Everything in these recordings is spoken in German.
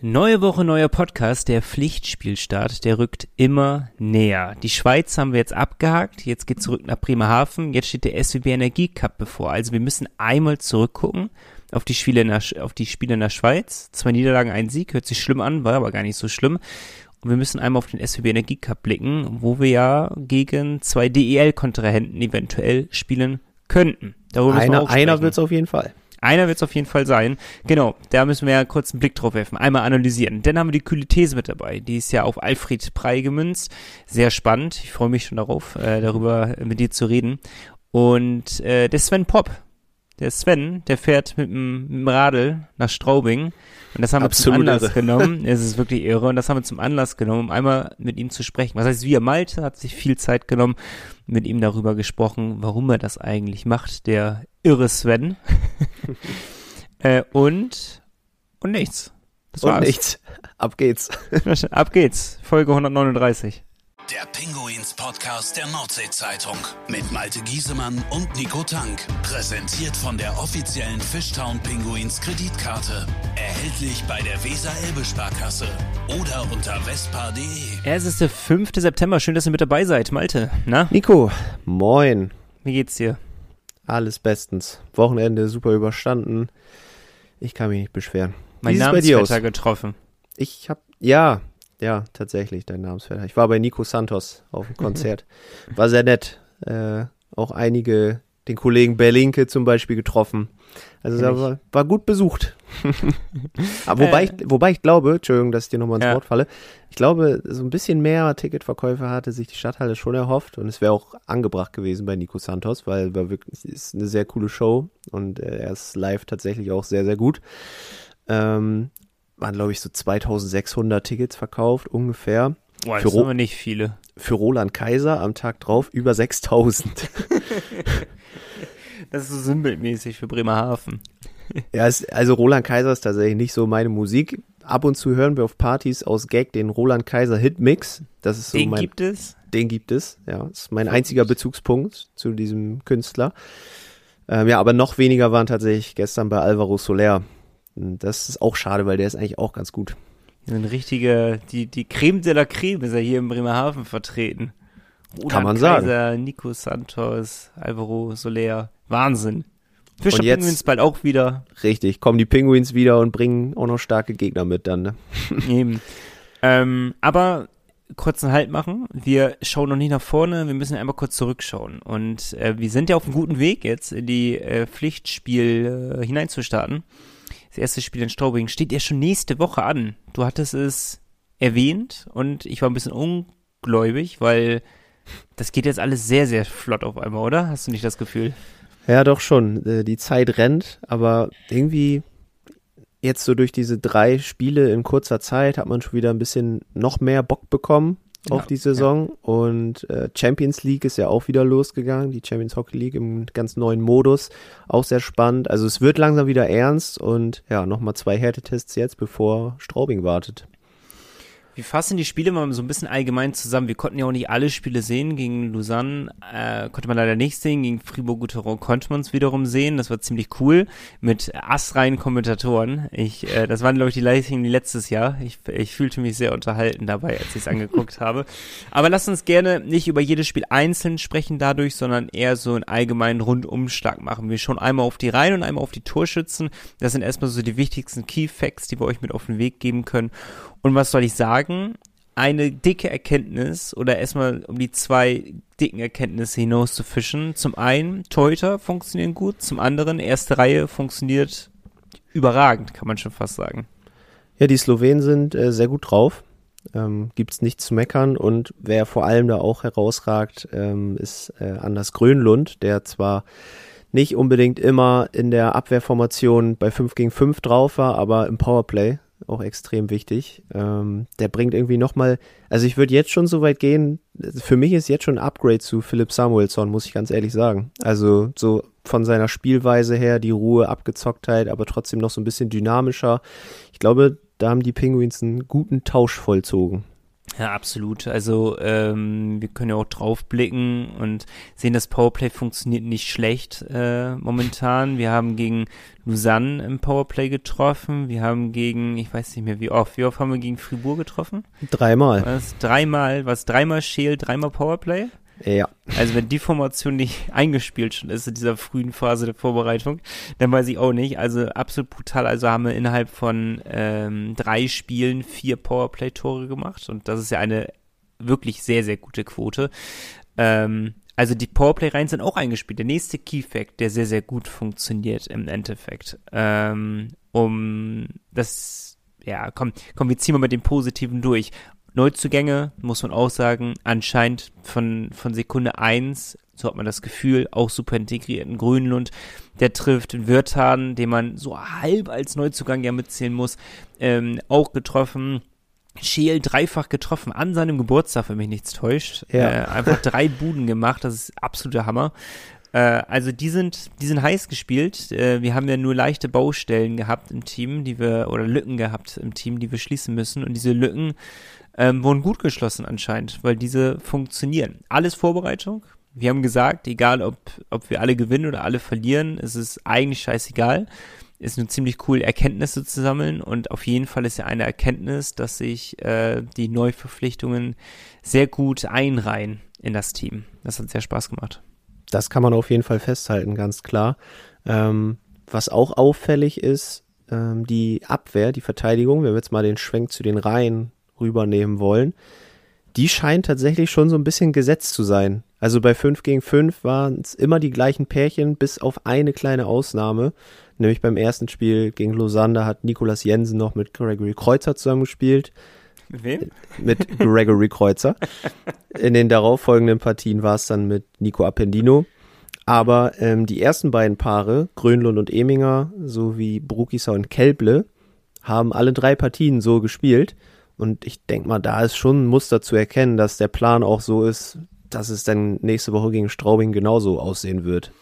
Neue Woche, neuer Podcast, der Pflichtspielstart, der rückt immer näher. Die Schweiz haben wir jetzt abgehakt, jetzt geht zurück nach Bremerhaven, jetzt steht der SWB Energie Cup bevor. Also wir müssen einmal zurückgucken auf die Spiele in der, auf die Spiele in der Schweiz. Zwei Niederlagen, ein Sieg, hört sich schlimm an, war aber gar nicht so schlimm. Und wir müssen einmal auf den SWB Energie Cup blicken, wo wir ja gegen zwei DEL-Kontrahenten eventuell spielen könnten. Darüber einer einer wird es auf jeden Fall. Einer wird es auf jeden Fall sein. Genau, da müssen wir ja kurz einen Blick drauf werfen, einmal analysieren. Dann haben wir die kühle These mit dabei. Die ist ja auf Alfred Prey gemünzt. Sehr spannend. Ich freue mich schon darauf, äh, darüber mit dir zu reden. Und äh, der Sven Pop. Der Sven, der fährt mit dem, mit dem Radl nach Straubing. Und das haben wir zum Anlass irre. genommen. Es ist wirklich irre. Und das haben wir zum Anlass genommen, um einmal mit ihm zu sprechen. Was heißt, wir Malte hat sich viel Zeit genommen, mit ihm darüber gesprochen, warum er das eigentlich macht. Der irre Sven. äh, und, und nichts. Das und war's. nichts. Ab geht's. Ab geht's. Folge 139. Der Pinguins Podcast der Nordsee-Zeitung mit Malte Giesemann und Nico Tank. Präsentiert von der offiziellen Fishtown Pinguins Kreditkarte. Erhältlich bei der Weser-Elbe-Sparkasse oder unter vespa.de. Es ist der 5. September. Schön, dass ihr mit dabei seid. Malte, na? Nico, moin. Wie geht's dir? Alles bestens. Wochenende super überstanden. Ich kann mich nicht beschweren. Mein Namensvetter getroffen. Ich hab, ja, ja, tatsächlich, dein Namensvetter. Ich war bei Nico Santos auf dem Konzert. War sehr nett. Äh, auch einige, den Kollegen Berlinke zum Beispiel getroffen. Also da war, war gut besucht. Aber wobei, ich, wobei ich glaube, Entschuldigung, dass ich dir nochmal ins ja. Wort falle, ich glaube, so ein bisschen mehr Ticketverkäufe hatte sich die Stadthalle schon erhofft und es wäre auch angebracht gewesen bei Nico Santos, weil war wirklich ist eine sehr coole Show und er ist live tatsächlich auch sehr, sehr gut. Ähm, waren, glaube ich, so 2600 Tickets verkauft, ungefähr. Boah, das für sind nicht viele. Für Roland Kaiser am Tag drauf über 6000. Das ist so sinnbildmäßig für Bremerhaven. Ja, es, also Roland Kaiser ist tatsächlich nicht so meine Musik. Ab und zu hören wir auf Partys aus Gag den Roland Kaiser Hitmix. Das ist so den mein, gibt es? Den gibt es, ja. Das ist mein einziger Bezugspunkt zu diesem Künstler. Ähm, ja, aber noch weniger waren tatsächlich gestern bei Alvaro Soler. Das ist auch schade, weil der ist eigentlich auch ganz gut. Ein richtiger, die, die Creme de la Creme ist er hier in Bremerhaven vertreten. Roland Kann man Kaiser, sagen. Nico Santos, Alvaro Soler. Wahnsinn. Fischer Pinguins bald auch wieder. Richtig, kommen die Pinguins wieder und bringen auch noch starke Gegner mit dann, ne? Eben. Ähm, aber kurzen Halt machen. Wir schauen noch nicht nach vorne, wir müssen einmal kurz zurückschauen. Und äh, wir sind ja auf einem guten Weg jetzt in die äh, Pflichtspiel äh, hineinzustarten. Das erste Spiel in Straubing steht ja schon nächste Woche an. Du hattest es erwähnt und ich war ein bisschen ungläubig, weil das geht jetzt alles sehr, sehr flott auf einmal, oder? Hast du nicht das Gefühl? Ja, doch schon. Äh, die Zeit rennt, aber irgendwie jetzt so durch diese drei Spiele in kurzer Zeit hat man schon wieder ein bisschen noch mehr Bock bekommen auf ja, die Saison. Ja. Und äh, Champions League ist ja auch wieder losgegangen, die Champions Hockey League im ganz neuen Modus. Auch sehr spannend. Also es wird langsam wieder ernst und ja, nochmal zwei Härtetests jetzt, bevor Straubing wartet. Wir fassen die Spiele mal so ein bisschen allgemein zusammen. Wir konnten ja auch nicht alle Spiele sehen. Gegen Lausanne äh, konnte man leider nicht sehen. Gegen Fribourg-Gotteron konnte man es wiederum sehen. Das war ziemlich cool. Mit astreinen Kommentatoren. Ich, äh, das waren, glaube ich, die wie letztes Jahr. Ich, ich fühlte mich sehr unterhalten dabei, als ich es angeguckt habe. Aber lass uns gerne nicht über jedes Spiel einzeln sprechen dadurch, sondern eher so einen allgemeinen Rundumschlag machen. Wir schauen einmal auf die Reihen und einmal auf die Torschützen. Das sind erstmal so die wichtigsten Key Facts, die wir euch mit auf den Weg geben können. Und was soll ich sagen? Eine dicke Erkenntnis oder erstmal um die zwei dicken Erkenntnisse hinaus zu fischen. Zum einen, Teuter funktionieren gut, zum anderen, erste Reihe funktioniert überragend, kann man schon fast sagen. Ja, die Slowenen sind äh, sehr gut drauf. Ähm, Gibt es nichts zu meckern. Und wer vor allem da auch herausragt, ähm, ist äh, Anders Grönlund, der zwar nicht unbedingt immer in der Abwehrformation bei 5 gegen 5 drauf war, aber im Powerplay auch extrem wichtig. Ähm, der bringt irgendwie nochmal, also ich würde jetzt schon so weit gehen, für mich ist jetzt schon ein Upgrade zu Philipp Samuelsson, muss ich ganz ehrlich sagen. Also so von seiner Spielweise her, die Ruhe, Abgezocktheit, aber trotzdem noch so ein bisschen dynamischer. Ich glaube, da haben die Penguins einen guten Tausch vollzogen. Ja, absolut. Also ähm, wir können ja auch drauf blicken und sehen, das Powerplay funktioniert nicht schlecht äh, momentan. Wir haben gegen Lausanne im Powerplay getroffen. Wir haben gegen, ich weiß nicht mehr wie oft, wie oft haben wir gegen Fribourg getroffen? Dreimal. Was? Dreimal, was? Dreimal Scheel, dreimal Powerplay? Ja. Also wenn die Formation nicht eingespielt schon ist in dieser frühen Phase der Vorbereitung, dann weiß ich auch nicht. Also absolut brutal. Also haben wir innerhalb von ähm, drei Spielen vier Powerplay-Tore gemacht und das ist ja eine wirklich sehr, sehr gute Quote. Ähm, also die Powerplay-Reihen sind auch eingespielt. Der nächste Key-Fact, der sehr, sehr gut funktioniert im Endeffekt. Ähm, um das, ja, komm, komm, wir ziehen mal mit dem Positiven durch. Neuzugänge, muss man auch sagen, anscheinend von, von Sekunde eins, so hat man das Gefühl, auch super integriert. Ein Grünlund, der trifft, Wirtan, den man so halb als Neuzugang ja mitzählen muss, ähm, auch getroffen. Scheel dreifach getroffen an seinem Geburtstag, wenn mich nichts täuscht. Ja. Äh, einfach drei Buden gemacht, das ist absoluter Hammer. Äh, also die sind, die sind heiß gespielt. Äh, wir haben ja nur leichte Baustellen gehabt im Team, die wir, oder Lücken gehabt im Team, die wir schließen müssen. Und diese Lücken ähm, wurden gut geschlossen anscheinend, weil diese funktionieren. Alles Vorbereitung. Wir haben gesagt, egal ob, ob wir alle gewinnen oder alle verlieren, es ist eigentlich scheißegal. Ist nur ziemlich cool, Erkenntnisse zu sammeln und auf jeden Fall ist ja eine Erkenntnis, dass sich äh, die Neuverpflichtungen sehr gut einreihen in das Team. Das hat sehr Spaß gemacht. Das kann man auf jeden Fall festhalten, ganz klar. Ähm, was auch auffällig ist, ähm, die Abwehr, die Verteidigung, wenn wir jetzt mal den Schwenk zu den Reihen rübernehmen wollen, die scheint tatsächlich schon so ein bisschen gesetzt zu sein. Also bei 5 gegen 5 waren es immer die gleichen Pärchen, bis auf eine kleine Ausnahme. Nämlich beim ersten Spiel gegen Lausanne hat Nikolas Jensen noch mit Gregory Kreuzer zusammengespielt. Mit wem? Mit Gregory Kreuzer. In den darauffolgenden Partien war es dann mit Nico Appendino. Aber ähm, die ersten beiden Paare, Grönlund und Eminger, sowie Brukisa und Kelble, haben alle drei Partien so gespielt. Und ich denke mal, da ist schon ein Muster zu erkennen, dass der Plan auch so ist, dass es dann nächste Woche gegen Straubing genauso aussehen wird.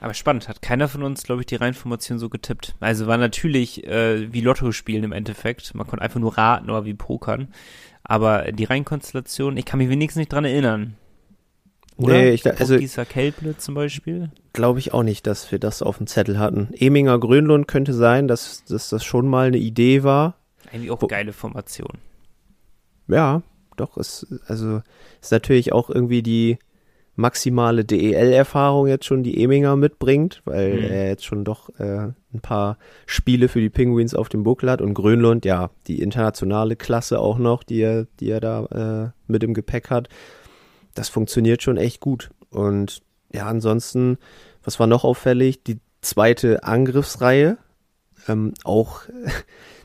Aber spannend, hat keiner von uns, glaube ich, die Reihenformation so getippt. Also war natürlich äh, wie Lotto spielen im Endeffekt. Man konnte einfach nur raten oder wie pokern. Aber die Reihenkonstellation, ich kann mich wenigstens nicht dran erinnern. Oder? Nee, ich, also Gießer Kelble zum Beispiel. glaube ich auch nicht, dass wir das auf dem Zettel hatten. Eminger Grönlund könnte sein, dass, dass das schon mal eine Idee war. Eigentlich auch Wo- geile Formation. Ja, doch, ist, also ist natürlich auch irgendwie die maximale DEL-Erfahrung jetzt schon, die Eminger mitbringt, weil Mhm. er jetzt schon doch äh, ein paar Spiele für die Penguins auf dem Buckel hat und Grönlund, ja, die internationale Klasse auch noch, die er, die er da äh, mit im Gepäck hat. Das funktioniert schon echt gut. Und ja, ansonsten, was war noch auffällig? Die zweite Angriffsreihe, ähm, auch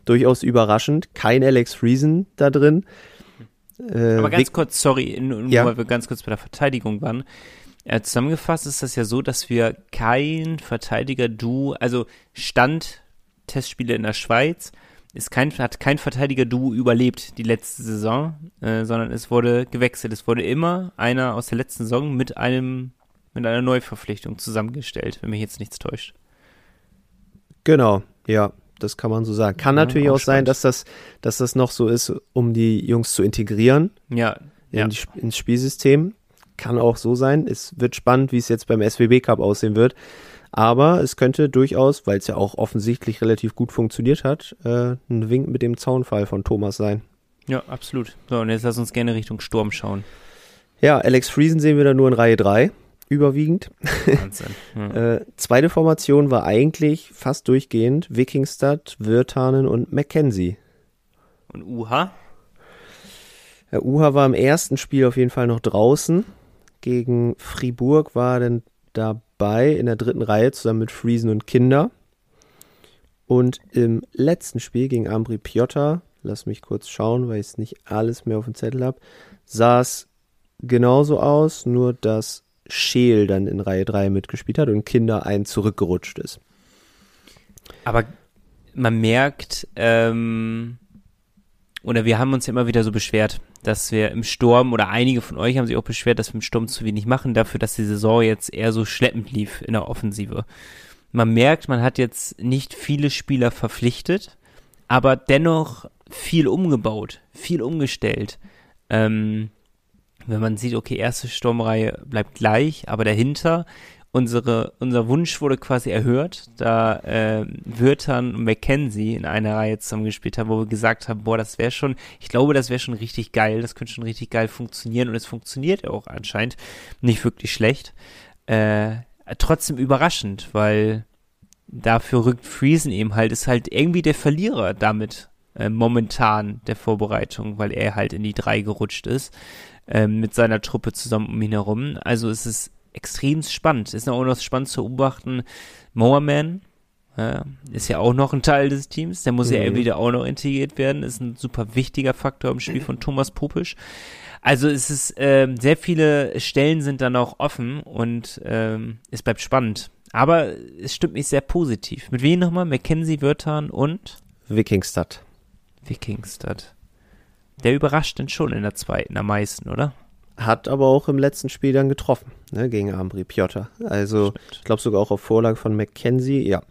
durchaus überraschend. Kein Alex Friesen da drin. Äh, Aber ganz kurz, sorry, nur, nur Ja. weil wir ganz kurz bei der Verteidigung waren. Äh, zusammengefasst ist das ja so, dass wir kein Verteidiger-Duo, also Stand Testspiele in der Schweiz, ist kein, hat kein Verteidiger-Duo überlebt die letzte Saison, äh, sondern es wurde gewechselt. Es wurde immer einer aus der letzten Saison mit einem, mit einer Neuverpflichtung zusammengestellt, wenn mich jetzt nichts täuscht. Genau, ja, das kann man so sagen. Kann Ja, natürlich auch sein, dass das, dass das noch so ist, um die Jungs zu integrieren Ja, in ja. die, ins Spielsystem. Kann auch so sein. Es wird spannend, wie es jetzt beim SWB Cup aussehen wird. Aber es könnte durchaus, weil es ja auch offensichtlich relativ gut funktioniert hat, äh, ein Wink mit dem Zaunfall von Thomas sein. Ja, absolut. So, und jetzt lass uns gerne Richtung Sturm schauen. Ja, Alex Friesen sehen wir da nur in Reihe 3, überwiegend. Wahnsinn. Ja. Äh, zweite Formation war eigentlich fast durchgehend Wikingstad, Wirtanen und Mackenzie. Und Uha? Herr Uha war im ersten Spiel auf jeden Fall noch draußen. Gegen Fribourg war er dann dabei in der dritten Reihe zusammen mit Friesen und Kinder. Und im letzten Spiel gegen Ambri Piotta, lass mich kurz schauen, weil ich es nicht alles mehr auf dem Zettel habe, sah es genauso aus, nur dass Scheel dann in Reihe 3 mitgespielt hat und Kinder ein zurückgerutscht ist. Aber man merkt, ähm, oder wir haben uns ja immer wieder so beschwert, dass wir im Sturm, oder einige von euch haben sich auch beschwert, dass wir im Sturm zu wenig machen, dafür, dass die Saison jetzt eher so schleppend lief in der Offensive. Man merkt, man hat jetzt nicht viele Spieler verpflichtet, aber dennoch viel umgebaut, viel umgestellt. ähm, wenn man sieht, okay, erste Sturmreihe bleibt gleich, aber dahinter unsere, unser Wunsch wurde quasi erhört, da äh, Wirtan und McKenzie in einer Reihe zusammengespielt haben, wo wir gesagt haben, boah, das wäre schon, ich glaube, das wäre schon richtig geil, das könnte schon richtig geil funktionieren und es funktioniert auch anscheinend nicht wirklich schlecht. Äh, trotzdem überraschend, weil dafür rückt Friesen eben halt, ist halt irgendwie der Verlierer damit äh, momentan der Vorbereitung, weil er halt in die drei gerutscht ist äh, mit seiner Truppe zusammen um ihn herum. Also es ist extrem spannend. Ist auch noch spannend zu beobachten. Mowerman ja, ist ja auch noch ein Teil des Teams. Der muss mhm. ja wieder auch noch integriert werden. Ist ein super wichtiger Faktor im Spiel von Thomas Popisch. Also es ist ähm, sehr viele Stellen sind dann auch offen und ähm, es bleibt spannend. Aber es stimmt mich sehr positiv. Mit wem nochmal? Mackenzie, Wörtern und? Wikingstad. Wikingstad. Der überrascht denn schon in der zweiten am meisten, oder? Hat aber auch im letzten Spiel dann getroffen, ne, gegen Ambri Piotr. Also, Stimmt. ich glaube sogar auch auf Vorlage von Mackenzie, ja.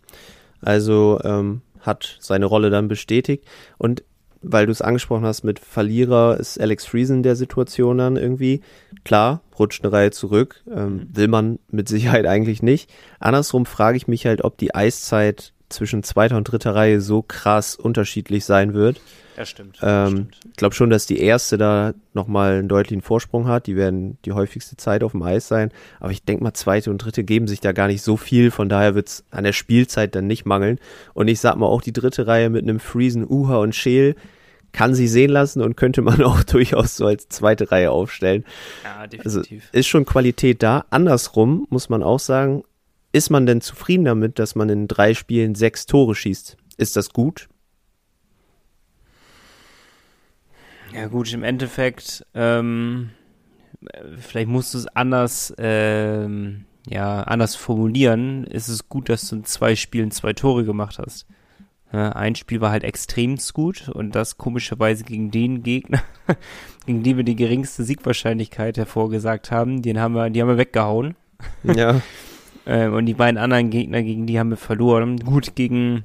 Also, ähm, hat seine Rolle dann bestätigt. Und weil du es angesprochen hast mit Verlierer, ist Alex Friesen in der Situation dann irgendwie. Klar, rutscht eine Reihe zurück, ähm, mhm. will man mit Sicherheit eigentlich nicht. Andersrum frage ich mich halt, ob die Eiszeit zwischen zweiter und dritter Reihe so krass unterschiedlich sein wird. Ja, stimmt. Ähm, Ich glaube schon, dass die erste da nochmal einen deutlichen Vorsprung hat. Die werden die häufigste Zeit auf dem Eis sein. Aber ich denke mal, zweite und dritte geben sich da gar nicht so viel. Von daher wird es an der Spielzeit dann nicht mangeln. Und ich sag mal, auch die dritte Reihe mit einem Friesen, Uha und Scheel kann sie sehen lassen und könnte man auch durchaus so als zweite Reihe aufstellen. Ja, definitiv. Also ist schon Qualität da. Andersrum muss man auch sagen, ist man denn zufrieden damit, dass man in drei Spielen sechs Tore schießt? Ist das gut? Ja gut, im Endeffekt, ähm, vielleicht musst du es anders, ähm, ja, anders formulieren. Ist es gut, dass du in zwei Spielen zwei Tore gemacht hast. Ja, ein Spiel war halt extremst gut und das komischerweise gegen den Gegner, gegen den wir die geringste Siegwahrscheinlichkeit hervorgesagt haben, den haben wir, die haben wir weggehauen. Ja. ähm, und die beiden anderen Gegner, gegen die haben wir verloren. Gut, gegen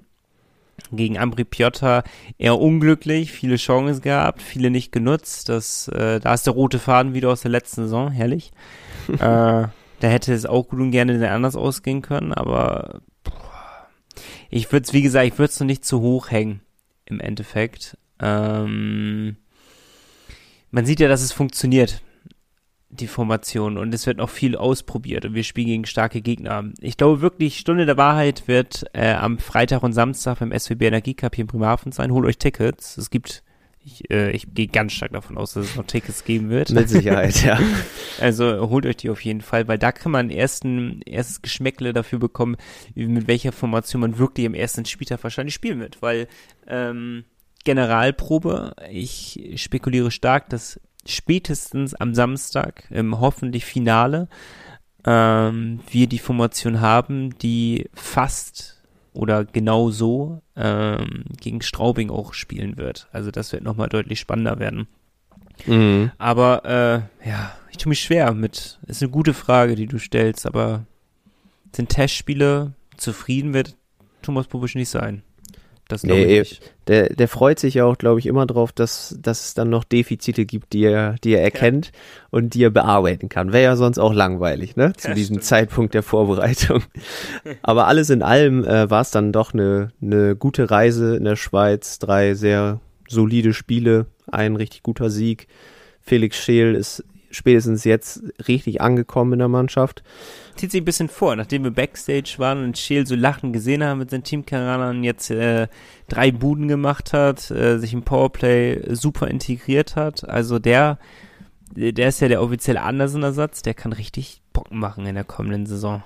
gegen Ambri Piotta eher unglücklich, viele Chancen gehabt, viele nicht genutzt. Das, äh, da ist der rote Faden wieder aus der letzten Saison, herrlich. äh, da hätte es auch gut und gerne anders ausgehen können, aber boah, ich würde es, wie gesagt, ich würde es noch nicht zu hoch hängen im Endeffekt. Ähm, man sieht ja, dass es funktioniert die Formation und es wird noch viel ausprobiert und wir spielen gegen starke Gegner. Ich glaube wirklich, Stunde der Wahrheit wird äh, am Freitag und Samstag beim SWB Energie Cup hier in Bremerhaven sein. Holt euch Tickets. Es gibt, ich, äh, ich gehe ganz stark davon aus, dass es noch Tickets geben wird. Mit Sicherheit, ja. Also holt euch die auf jeden Fall, weil da kann man ersten, erstes Geschmäckle dafür bekommen, mit welcher Formation man wirklich im ersten Spieltag wahrscheinlich spielen wird, weil ähm, Generalprobe, ich spekuliere stark, dass spätestens am Samstag im hoffentlich Finale ähm, wir die Formation haben, die fast oder genau so ähm, gegen Straubing auch spielen wird. Also das wird nochmal deutlich spannender werden. Mhm. Aber äh, ja, ich tue mich schwer mit. Ist eine gute Frage, die du stellst, aber sind Testspiele zufrieden wird Thomas Bobisch nicht sein. Das nee, ich der, der freut sich ja auch, glaube ich, immer drauf, dass, dass es dann noch Defizite gibt, die er, die er erkennt ja. und die er bearbeiten kann. Wäre ja sonst auch langweilig, ne? Zu ja, diesem stimmt. Zeitpunkt der Vorbereitung. Aber alles in allem äh, war es dann doch eine, eine gute Reise in der Schweiz. Drei sehr solide Spiele, ein richtig guter Sieg. Felix Scheel ist spätestens jetzt richtig angekommen in der Mannschaft. Zieht sich ein bisschen vor, nachdem wir Backstage waren und Scheel so lachen gesehen haben mit seinen Teamkameradern, jetzt äh, drei Buden gemacht hat, äh, sich im Powerplay super integriert hat. Also der, der ist ja der offizielle Andersen-Ersatz, der kann richtig Bock machen in der kommenden Saison.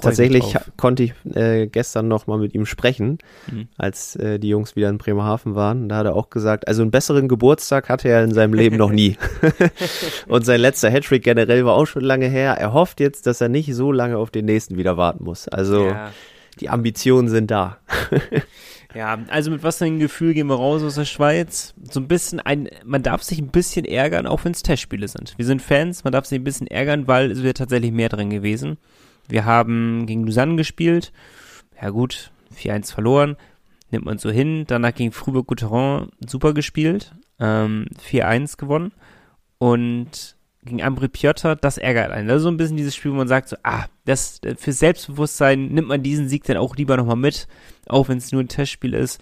Tatsächlich konnte ich äh, gestern noch mal mit ihm sprechen, mhm. als äh, die Jungs wieder in Bremerhaven waren. Da hat er auch gesagt, also einen besseren Geburtstag hatte er in seinem Leben noch nie. und sein letzter Hattrick generell war auch schon lange her. Er hofft jetzt, dass er nicht so lange auf den nächsten wieder warten muss. Also ja. die Ambitionen sind da. Ja, also mit was für einem Gefühl gehen wir raus aus der Schweiz? So ein bisschen ein, man darf sich ein bisschen ärgern, auch wenn es Testspiele sind. Wir sind Fans, man darf sich ein bisschen ärgern, weil es wäre tatsächlich mehr drin gewesen. Wir haben gegen Lausanne gespielt. Ja gut, 4-1 verloren. Nimmt man so hin. Danach gegen Fribourg-Gotteron super gespielt. Ähm, 4-1 gewonnen. und gegen Ambri Piotr, das ärgert einen. Das ist so ein bisschen dieses Spiel, wo man sagt so, ah, das, für Selbstbewusstsein nimmt man diesen Sieg dann auch lieber nochmal mit, auch wenn es nur ein Testspiel ist.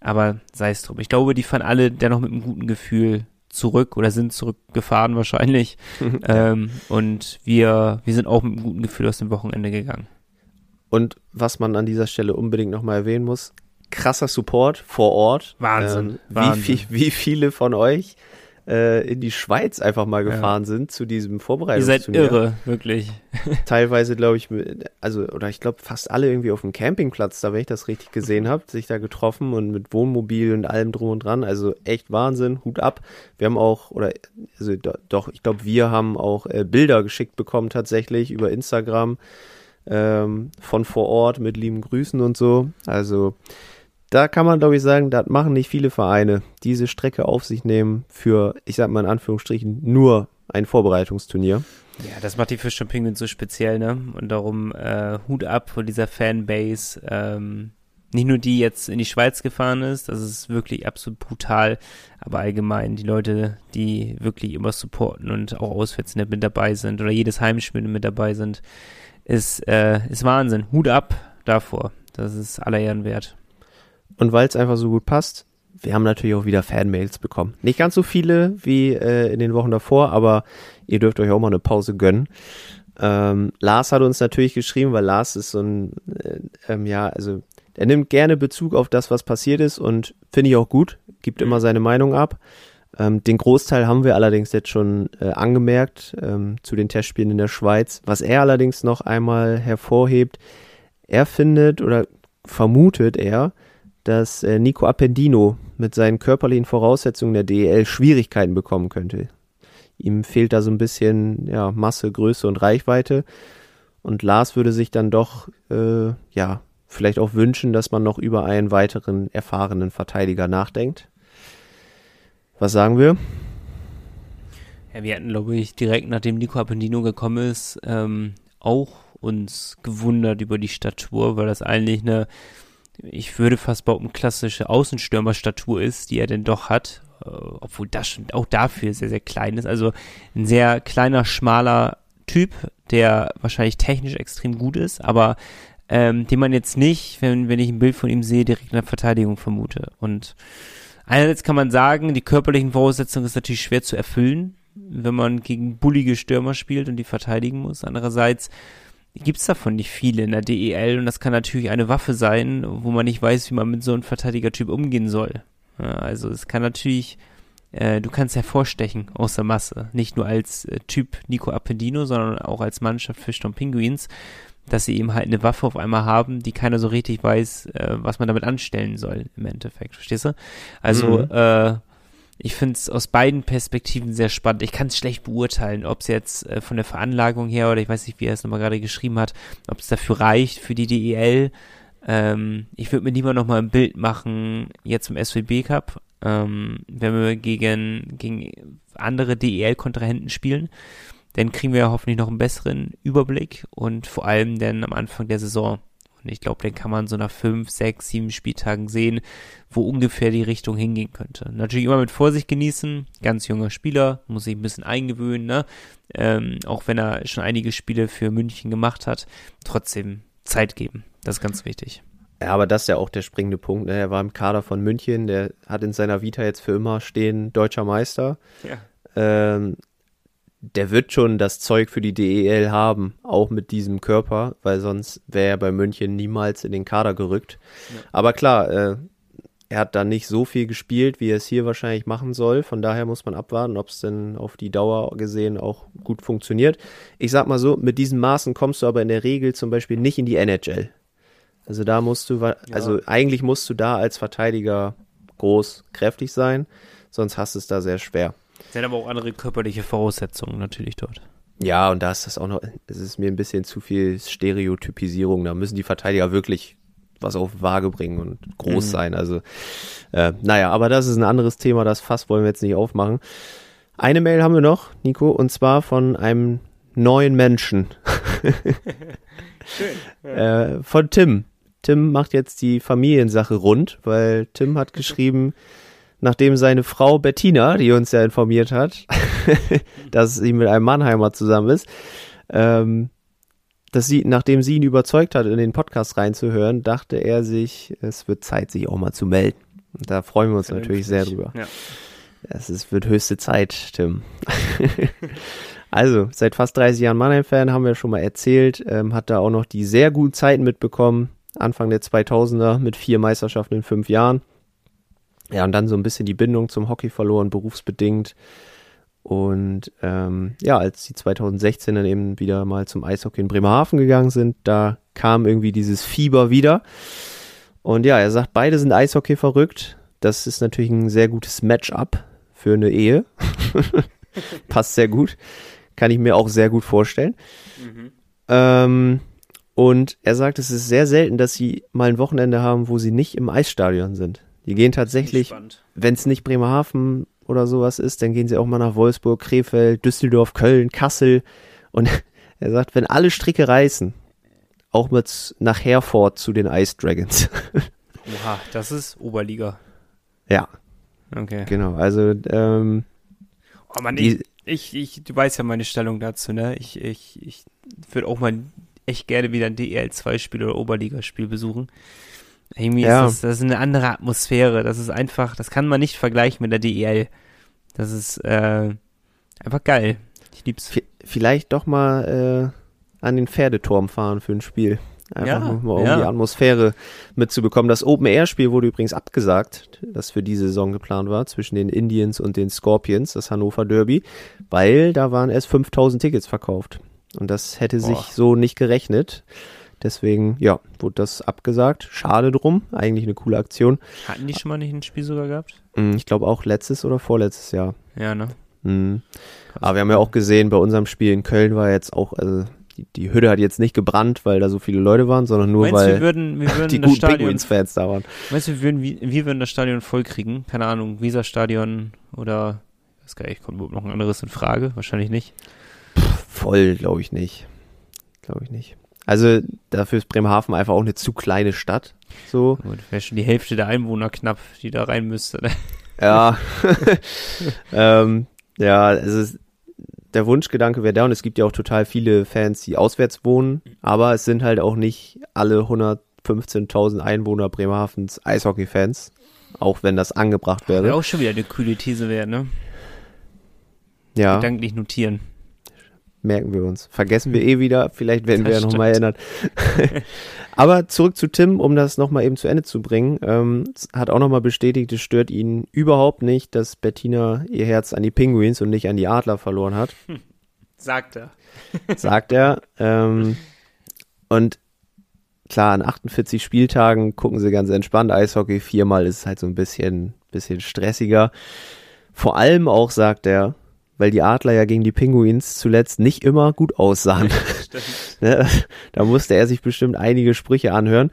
Aber sei es drum. Ich glaube, die fahren alle dennoch mit einem guten Gefühl zurück oder sind zurückgefahren wahrscheinlich. ähm, und wir, wir sind auch mit einem guten Gefühl aus dem Wochenende gegangen. Und was man an dieser Stelle unbedingt nochmal erwähnen muss, krasser Support vor Ort. Wahnsinn. Ähm, Wahnsinn. Wie, wie viele von euch äh, in die Schweiz einfach mal gefahren Ja. sind zu diesem Ihr Vorbereitungsturnier. seid irre, wirklich. Teilweise, glaube ich, also, oder ich glaube, fast alle irgendwie auf dem Campingplatz, da, wenn ich das richtig gesehen habe, sich da getroffen und mit Wohnmobil und allem drum und dran. Also echt Wahnsinn, Hut ab. Wir haben auch, oder, also do, doch, ich glaube, wir haben auch äh, Bilder geschickt bekommen tatsächlich über Instagram ähm, von vor Ort mit lieben Grüßen und so. Also da kann man, glaube ich, sagen, das machen nicht viele Vereine, diese Strecke auf sich nehmen für, ich sag mal in Anführungsstrichen, nur ein Vorbereitungsturnier. Ja, das macht die Fisch und Penguins so speziell, ne? Und darum äh, Hut ab vor dieser Fanbase. Ähm, nicht nur die jetzt in die Schweiz gefahren ist, das ist wirklich absolut brutal, aber allgemein die Leute, die wirklich immer supporten und auch auswärts mit dabei sind oder jedes Heimspiel mit dabei sind, ist, äh, ist Wahnsinn. Hut ab davor. Das ist aller Ehren wert. Und weil es einfach so gut passt, wir haben natürlich auch wieder Fanmails bekommen. Nicht ganz so viele wie äh, in den Wochen davor, aber ihr dürft euch auch mal eine Pause gönnen. Ähm, Lars hat uns natürlich geschrieben, weil Lars ist so ein, äh, ähm, ja, also er nimmt gerne Bezug auf das, was passiert ist und finde ich auch gut, gibt immer seine Meinung ab. Ähm, den Großteil haben wir allerdings jetzt schon äh, angemerkt ähm, zu den Testspielen in der Schweiz. Was er allerdings noch einmal hervorhebt, er findet oder vermutet er, dass äh, Nico Appendino mit seinen körperlichen Voraussetzungen der DEL Schwierigkeiten bekommen könnte. Ihm fehlt da so ein bisschen ja, Masse, Größe und Reichweite. Und Lars würde sich dann doch, äh, ja, vielleicht auch wünschen, dass man noch über einen weiteren erfahrenen Verteidiger nachdenkt. Was sagen wir? Ja, wir hatten, glaube ich, direkt nachdem Nico Appendino gekommen ist, ähm, auch uns gewundert über die Statur, weil das eigentlich eine, ich würde fast behaupten, klassische Außenstürmerstatur ist, die er denn doch hat, äh, obwohl das schon auch dafür sehr, sehr klein ist. Also ein sehr kleiner, schmaler Typ, der wahrscheinlich technisch extrem gut ist, aber ähm, den man jetzt nicht, wenn, wenn ich ein Bild von ihm sehe, direkt in der Verteidigung vermute. Und einerseits kann man sagen, die körperlichen Voraussetzungen ist natürlich schwer zu erfüllen, wenn man gegen bullige Stürmer spielt und die verteidigen muss. Andererseits gibt's davon nicht viele in der DEL und das kann natürlich eine Waffe sein, wo man nicht weiß, wie man mit so einem Verteidigertyp umgehen soll. Ja, also es kann natürlich, äh, du kannst hervorstechen aus der Masse, nicht nur als äh, Typ Nico Appendino, sondern auch als Mannschaft Fischton Penguins, dass sie eben halt eine Waffe auf einmal haben, die keiner so richtig weiß, äh, was man damit anstellen soll im Endeffekt, verstehst du? Also Mhm. Ich finde es aus beiden Perspektiven sehr spannend. Ich kann es schlecht beurteilen, ob es jetzt äh, von der Veranlagung her oder ich weiß nicht, wie er es nochmal gerade geschrieben hat, ob es dafür reicht für die DEL. Ähm, ich würde mir lieber nochmal ein Bild machen, jetzt im SWB Cup, ähm, wenn wir gegen, gegen andere DEL-Kontrahenten spielen. Dann kriegen wir ja hoffentlich noch einen besseren Überblick und vor allem dann am Anfang der Saison. Und ich glaube, dann kann man so nach fünf, sechs, sieben Spieltagen sehen, wo ungefähr die Richtung hingehen könnte. Natürlich immer mit Vorsicht genießen. Ganz junger Spieler, muss sich ein bisschen eingewöhnen, ne? Ähm, auch wenn er schon einige Spiele für München gemacht hat. Trotzdem Zeit geben. Das ist ganz wichtig. Ja, aber das ist ja auch der springende Punkt. Ne? Er war im Kader von München, der hat in seiner Vita jetzt für immer stehen, deutscher Meister. Ja. Ähm, der wird schon das Zeug für die DEL haben, auch mit diesem Körper, weil sonst wäre er bei München niemals in den Kader gerückt. Ja. Aber klar, äh, er hat da nicht so viel gespielt, wie er es hier wahrscheinlich machen soll. Von daher muss man abwarten, ob es denn auf die Dauer gesehen auch gut funktioniert. Ich sag mal so, mit diesen Maßen kommst du aber in der Regel zum Beispiel nicht in die NHL. Also da musst du, also eigentlich musst du da als Verteidiger groß, kräftig sein, sonst hast du es da sehr schwer. Sind aber auch andere körperliche Voraussetzungen natürlich dort. Ja, und da ist das auch noch, es ist mir ein bisschen zu viel Stereotypisierung. Da müssen die Verteidiger wirklich was auf Waage bringen und groß Mhm. sein. Also, äh, naja, aber das ist ein anderes Thema, das Fass wollen wir jetzt nicht aufmachen. Eine Mail haben wir noch, Nico, und zwar von einem neuen Menschen. äh, von Tim. Tim macht jetzt die Familiensache rund, weil Tim hat geschrieben, nachdem seine Frau Bettina, die uns ja informiert hat, dass sie mit einem Mannheimer zusammen ist, ähm, dass sie, nachdem sie ihn überzeugt hat, in den Podcast reinzuhören, dachte er sich, es wird Zeit, sich auch mal zu melden. Und da freuen wir uns natürlich sehr drüber. Ja. Es ist, wird höchste Zeit, Tim. also, seit fast 30 Jahren Mannheim-Fan, haben wir schon mal erzählt. Ähm, hat da auch noch die sehr guten Zeiten mitbekommen. Anfang der 2000er mit vier Meisterschaften in fünf Jahren. Ja, und dann so ein bisschen die Bindung zum Hockey verloren, berufsbedingt. Und ähm, ja, als die 2016 dann eben wieder mal zum Eishockey in Bremerhaven gegangen sind, da kam irgendwie dieses Fieber wieder. Und ja, er sagt, beide sind Eishockey verrückt. Das ist natürlich ein sehr gutes Matchup für eine Ehe. Passt sehr gut. Kann ich mir auch sehr gut vorstellen. Mhm. Ähm, und er sagt, es ist sehr selten, dass sie mal ein Wochenende haben, wo sie nicht im Eisstadion sind. Die gehen tatsächlich, wenn es nicht Bremerhaven oder sowas ist, dann gehen sie auch mal nach Wolfsburg, Krefeld, Düsseldorf, Köln, Kassel. Und er sagt, wenn alle Stricke reißen, auch mit nach Herford zu den Ice Dragons. Oha, das ist Oberliga. ja, Okay. genau. Also, ähm, Oh Mann, Die- ich, ich, du weißt ja meine Stellung dazu, ne? Ich, ich, ich würde auch mal echt gerne wieder ein DEL2-Spiel oder Oberligaspiel besuchen. Irgendwie Ja. ist das, das ist eine andere Atmosphäre. Das ist einfach, das kann man nicht vergleichen mit der DEL. Das ist äh, einfach geil. Ich lieb's. v- vielleicht doch mal äh, an den Pferdeturm fahren für ein Spiel. Einfach Ja, nur mal, um ja. die Atmosphäre mitzubekommen. Das Open-Air-Spiel wurde übrigens abgesagt, das für diese Saison geplant war, zwischen den Indians und den Scorpions, das Hannover Derby, weil da waren erst 5000 Tickets verkauft. Und das hätte sich Boah. so nicht gerechnet. Deswegen, ja, wurde das abgesagt. Schade drum. Eigentlich eine coole Aktion. Hatten die schon mal nicht ein Spiel sogar gehabt? Hm, Ich glaube auch letztes oder vorletztes Jahr. Ja, ne? Hm. Aber wir haben ja auch gesehen, bei unserem Spiel in Köln war jetzt auch, also die, die Hütte hat jetzt nicht gebrannt, weil da so viele Leute waren, sondern nur Meinst du, wir weil würden, wir würden die guten Penguins-Fans da waren. meinst du, wir würden, wir, würden das Stadion voll kriegen? Keine Ahnung, Weserstadion oder, ich weiß gar nicht, kommt überhaupt noch ein anderes in Frage? Wahrscheinlich nicht. Voll, glaube ich nicht. Glaube ich nicht. Also dafür ist Bremerhaven einfach auch eine zu kleine Stadt. So, Gut, wäre schon die Hälfte der Einwohner knapp, die da rein müsste. Ne? ja. ähm, ja, es ist, der Wunschgedanke wäre da und es gibt ja auch total viele Fans, die auswärts wohnen, aber es sind halt auch nicht alle 115.000 Einwohner Bremerhavens Eishockey-Fans, auch wenn das angebracht wäre. Wäre auch schon wieder eine kühle These wert, ne? ja. Gedanklich notieren. Merken wir uns. Vergessen wir eh wieder, vielleicht werden wir ja Das nochmal erinnert. Aber zurück zu Tim, um das nochmal eben zu Ende zu bringen. Ähm, hat auch nochmal bestätigt, es stört ihn überhaupt nicht, dass Bettina ihr Herz an die Penguins und nicht an die Adler verloren hat, Sagt er. sagt er. Ähm, und klar, an 48 Spieltagen gucken sie ganz entspannt Eishockey. Viermal ist es halt so ein bisschen, bisschen stressiger. Vor allem auch, sagt er, weil die Adler ja gegen die Penguins zuletzt nicht immer gut aussahen. Ne, da musste er sich bestimmt einige Sprüche anhören.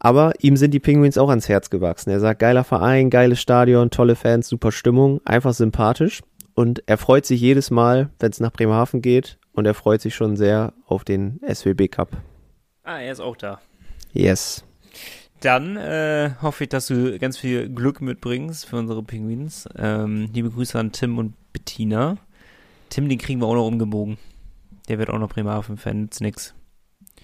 Aber ihm sind die Penguins auch ans Herz gewachsen. Er sagt, geiler Verein, geiles Stadion, tolle Fans, super Stimmung, einfach sympathisch. Und er freut sich jedes Mal, wenn es nach Bremerhaven geht. Und er freut sich schon sehr auf den SWB Cup. Ah, er ist auch da. Yes. Dann äh, hoffe ich, dass du ganz viel Glück mitbringst für unsere Pinguins. Ähm, liebe Grüße an Tim und Bettina. Tim, den kriegen wir auch noch umgebogen. Der wird auch noch Bremerhaven-Fan, nützt nix.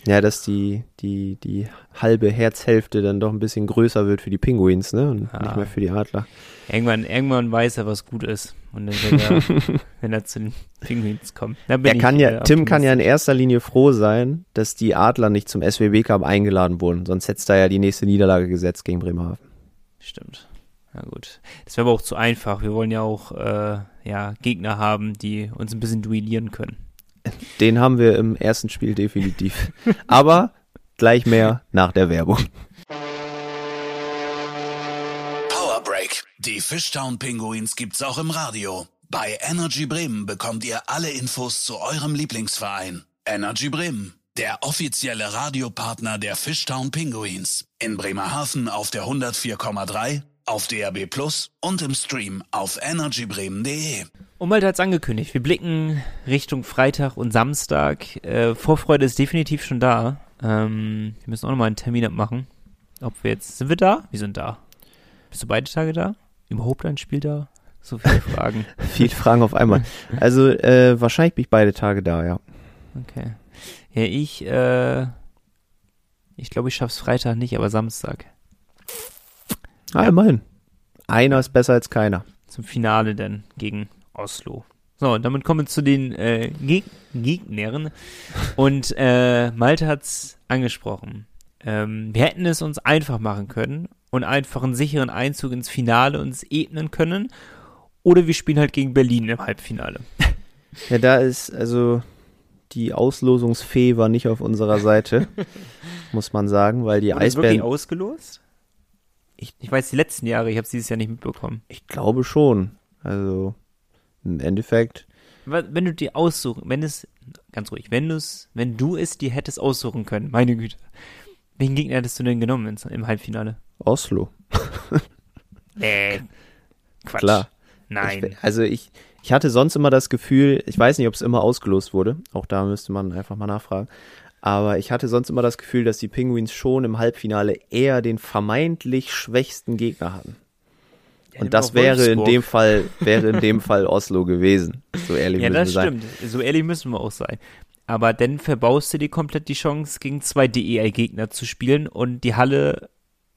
Ja, dass die, die, die halbe Herzhälfte dann doch ein bisschen größer wird für die Penguins, ne? Und Ah. nicht mehr für die Adler. Irgendwann, irgendwann weiß er, was gut ist. Und dann wird er, wenn er zu den Pinguins kommt. Da Er kann ja, Tim kann ja in erster Linie froh sein, dass die Adler nicht zum SWB Cup eingeladen wurden. Sonst hätte es da ja die nächste Niederlage gesetzt gegen Bremerhaven. Stimmt. Na gut. Das wäre aber auch zu einfach. Wir wollen ja auch äh, ja, Gegner haben, die uns ein bisschen duellieren können. Den haben wir im ersten Spiel definitiv. Aber gleich mehr nach der Werbung. Die Fishtown Pinguins gibt's auch im Radio. Bei Energy Bremen bekommt ihr alle Infos zu eurem Lieblingsverein. Energy Bremen, der offizielle Radiopartner der Fishtown Pinguins. In Bremerhaven auf der 104,3, auf DAB Plus und im Stream auf energybremen.de. Und Malte hat's angekündigt. Wir blicken Richtung Freitag und Samstag. Äh, Vorfreude ist definitiv schon da. Ähm, wir müssen auch nochmal einen Termin abmachen. Ob wir jetzt, sind wir da? Wir sind da. Bist du beide Tage da? Überhaupt ein Spiel da? So viele Fragen. Viele Fragen auf einmal. Also äh, wahrscheinlich bin ich beide Tage da, ja. Okay. Ja, ich, äh, ich glaube, ich schaff's Freitag nicht, aber Samstag. Ah, immerhin. Einer ist besser als keiner. Zum Finale dann gegen Oslo. So, und damit kommen wir zu den äh, Geg Gegnern. Und äh, Malte hat's angesprochen. Ähm, wir hätten es uns einfach machen können und einfach einen sicheren Einzug ins Finale uns ebnen können. Oder wir spielen halt gegen Berlin im Halbfinale. Ja, da ist, also die Auslosungsfee war nicht auf unserer Seite, muss man sagen, weil die Wurde es wirklich Eisbären. ausgelost? Ich- ich weiß die letzten Jahre, ich habe es dieses Jahr nicht mitbekommen. Ich glaube schon. Also im Endeffekt. Wenn du dir aussuchen, wenn es, ganz ruhig, wenn du es, wenn du es dir hättest aussuchen können, meine Güte, welchen Gegner hättest du denn genommen im Halbfinale? Oslo. Nee. Quatsch. Klar. Nein. Ich, also ich, ich hatte sonst immer das Gefühl, ich weiß nicht, ob es immer ausgelost wurde. Auch da müsste man einfach mal nachfragen. Aber ich hatte sonst immer das Gefühl, dass die Penguins schon im Halbfinale eher den vermeintlich schwächsten Gegner hatten. Ja, Und das wäre in dem Fall, wäre in dem Fall Oslo gewesen. So ehrlich Ja, müssen das wir sein. stimmt. So ehrlich müssen wir auch sein. Aber dann verbaust du dir komplett die Chance, gegen zwei DEL-Gegner zu spielen und die Halle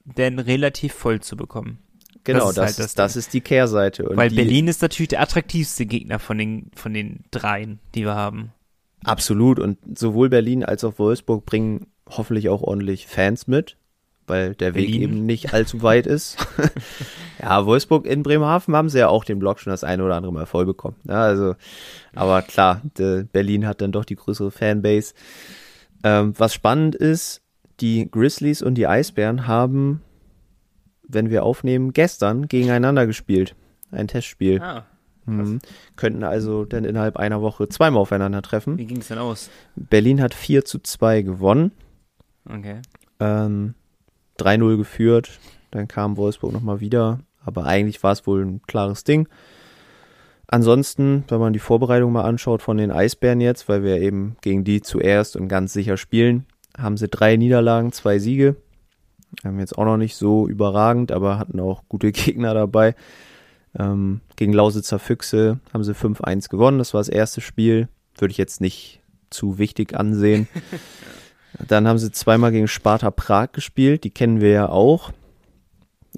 dann relativ voll zu bekommen. Genau, Das das, ist halt ist, das das ist die Kehrseite. Und Weil die, Berlin ist natürlich der attraktivste Gegner von den, von den dreien, die wir haben. Absolut. Und sowohl Berlin als auch Wolfsburg bringen hoffentlich auch ordentlich Fans mit, weil der Weg Berlin? eben nicht allzu weit ist. ja, Wolfsburg in Bremerhaven haben sie ja auch den Block schon das eine oder andere Mal voll bekommen. Ja, also, aber klar, Berlin hat dann doch die größere Fanbase. Ähm, was spannend ist, die Grizzlies und die Eisbären haben, wenn wir aufnehmen, gestern gegeneinander gespielt. Ein Testspiel. Ah, Mhm. Könnten also dann innerhalb einer Woche zweimal aufeinandertreffen. wie ging es denn aus? Berlin hat 4 zu 2 gewonnen, Okay. ähm, 3-0 geführt, dann kam Wolfsburg nochmal wieder, aber eigentlich war es wohl ein klares Ding. Ansonsten, wenn man die Vorbereitung mal anschaut von den Eisbären jetzt, weil wir eben gegen die zuerst und ganz sicher spielen, haben sie drei Niederlagen, zwei Siege. Haben jetzt auch noch nicht so überragend, aber hatten auch gute Gegner dabei. Ähm, gegen Lausitzer Füchse haben sie 5-1 gewonnen. Das war das erste Spiel. Würde ich jetzt nicht zu wichtig ansehen. Dann haben sie zweimal gegen Sparta Prag gespielt. Die kennen wir ja auch.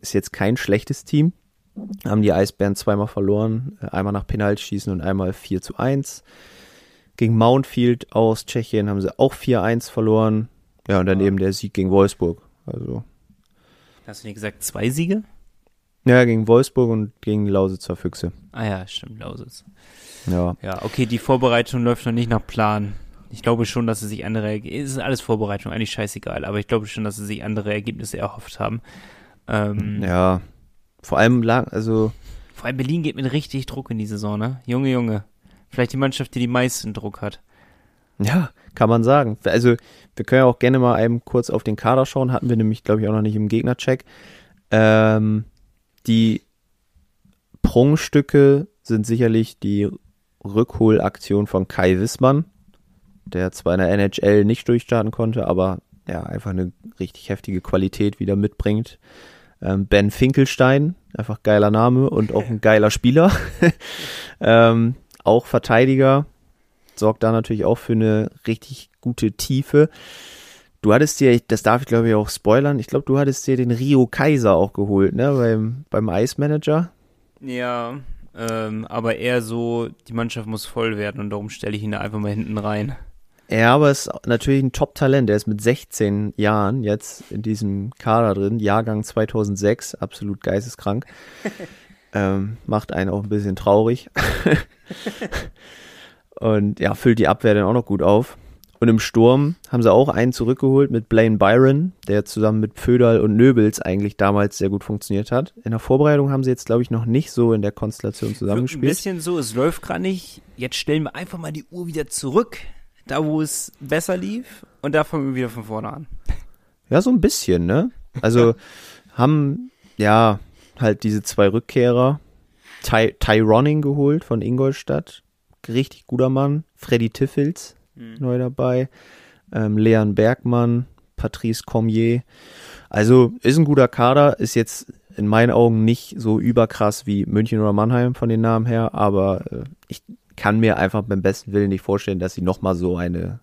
Ist jetzt kein schlechtes Team. Haben die Eisbären zweimal verloren. Äh, Einmal nach Penaltschießen und einmal 4 zu 1. Gegen Mountfield aus Tschechien haben sie auch 4-1 verloren. Ja, und dann Ja. eben der Sieg gegen Wolfsburg. Also, Hast du nicht gesagt, zwei Siege? ja, gegen Wolfsburg und gegen Lausitzer Füchse. Ah ja, stimmt, Lausitz. Ja. Ja, okay, die Vorbereitung läuft noch nicht nach Plan. Ich glaube schon, dass sie sich andere, es ist alles Vorbereitung, eigentlich scheißegal, aber ich glaube schon, dass sie sich andere Ergebnisse erhofft haben. Ähm, Ja. Vor allem lag, also, Vor allem Berlin geht mit richtig Druck in die Saison, ne? Junge, Junge. Vielleicht die Mannschaft, die die meisten Druck hat. Ja, kann man sagen. Also, wir können ja auch gerne mal eben kurz auf den Kader schauen. Hatten wir nämlich, glaube ich, auch noch nicht im Gegnercheck. Ähm, die Prunkstücke sind sicherlich die Rückholaktion von Kai Wissmann, der zwar in der NHL nicht durchstarten konnte, aber ja, einfach eine richtig heftige Qualität wieder mitbringt. Ähm, ben Finkelstein, einfach geiler Name und auch ein geiler Spieler. ähm, auch Verteidiger, sorgt da natürlich auch für eine richtig gute Tiefe. Du hattest dir, das darf ich glaube ich auch spoilern, ich glaube, du hattest dir den Rio Kaiser auch geholt, ne, beim, beim Ice Manager. Ja, ähm, aber eher so, die Mannschaft muss voll werden und darum stelle ich ihn da einfach mal hinten rein. Ja, aber ist natürlich ein Top-Talent. Der ist mit 16 Jahren jetzt in diesem Kader drin. Jahrgang 2006, absolut geisteskrank. ähm, macht einen auch ein bisschen traurig. Und ja, füllt die Abwehr dann auch noch gut auf. Und im Sturm haben sie auch einen zurückgeholt mit Blaine Byron, der zusammen mit Pföderl und Nöbels eigentlich damals sehr gut funktioniert hat. In der Vorbereitung haben sie jetzt, glaube ich, noch nicht so in der Konstellation Wirkt ein zusammengespielt. bisschen so, es läuft gerade nicht. Jetzt stellen wir einfach mal die Uhr wieder zurück, da wo es besser lief, und da fangen wir wieder von vorne an. Ja, so ein bisschen, ne? Also haben ja halt diese zwei Rückkehrer. Ty Tyroning geholt von Ingolstadt. Richtig guter Mann. Freddy Tiffels neu dabei. Ähm, Leon Bergmann, Patrice Cormier. Also ist ein guter Kader, ist jetzt in meinen Augen nicht so überkrass wie München oder Mannheim von den Namen her, aber äh, ich kann mir einfach beim besten Willen nicht vorstellen, dass sie nochmal so eine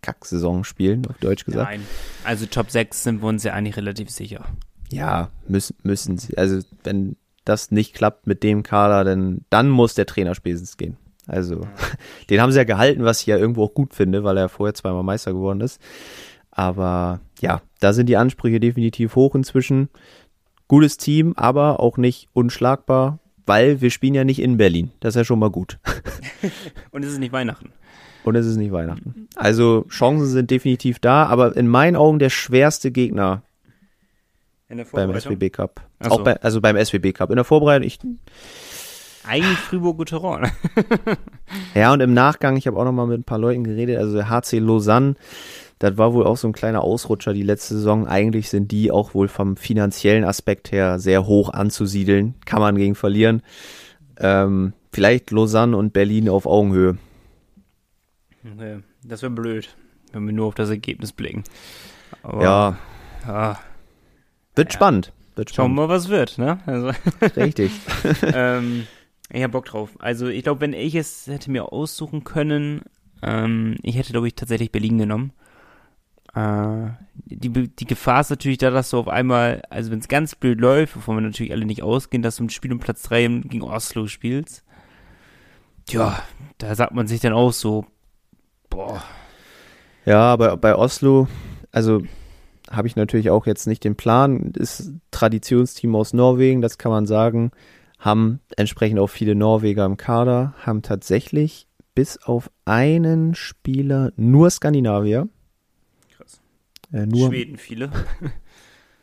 Kacksaison spielen, auf Deutsch gesagt. Nein. Also Top 6 sind wir uns ja eigentlich relativ sicher. Ja, müssen, müssen sie. Also wenn das nicht klappt mit dem Kader, dann, dann muss der Trainer spätestens gehen. Also, den haben sie ja gehalten, was ich ja irgendwo auch gut finde, weil er vorher zweimal Meister geworden ist. Aber ja, da sind die Ansprüche definitiv hoch inzwischen. Gutes Team, aber auch nicht unschlagbar, weil wir spielen ja nicht in Berlin. Das ist ja schon mal gut. Und es ist nicht Weihnachten. Und es ist nicht Weihnachten. Also Chancen sind definitiv da, aber in meinen Augen der schwerste Gegner beim SWB Cup. So. Auch bei, also beim SWB Cup. In der Vorbereitung, ich, Eigentlich Fribourg-Gotteron. Ja, und im Nachgang, ich habe auch noch mal mit ein paar Leuten geredet, also der HC Lausanne, das war wohl auch so ein kleiner Ausrutscher die letzte Saison. Eigentlich sind die auch wohl vom finanziellen Aspekt her sehr hoch anzusiedeln. Kann man gegen verlieren. Ähm, vielleicht Lausanne und Berlin auf Augenhöhe. Okay. Das wäre blöd, wenn wir nur auf das Ergebnis blicken. Aber, Ja, ah, wird spannend. Wird schauen spannend. wir mal, was wird, ne? Also, Richtig. ähm, ich hab Bock drauf. Also ich glaube, wenn ich es hätte mir aussuchen können, ähm, ich hätte, glaube ich, tatsächlich Berlin genommen. Äh, die, die Gefahr ist natürlich da, dass du auf einmal, also wenn es ganz blöd läuft, wovon wir natürlich alle nicht ausgehen, dass du ein Spiel um Platz 3 gegen Oslo spielst. Ja, da sagt man sich dann auch so, boah, Ja, aber bei Oslo, also habe ich natürlich auch jetzt nicht den Plan. Ist Traditionsteam aus Norwegen, das kann man sagen. Haben entsprechend auch viele Norweger im Kader, haben tatsächlich bis auf einen Spieler nur Skandinavier. Krass. Äh, nur, Schweden viele.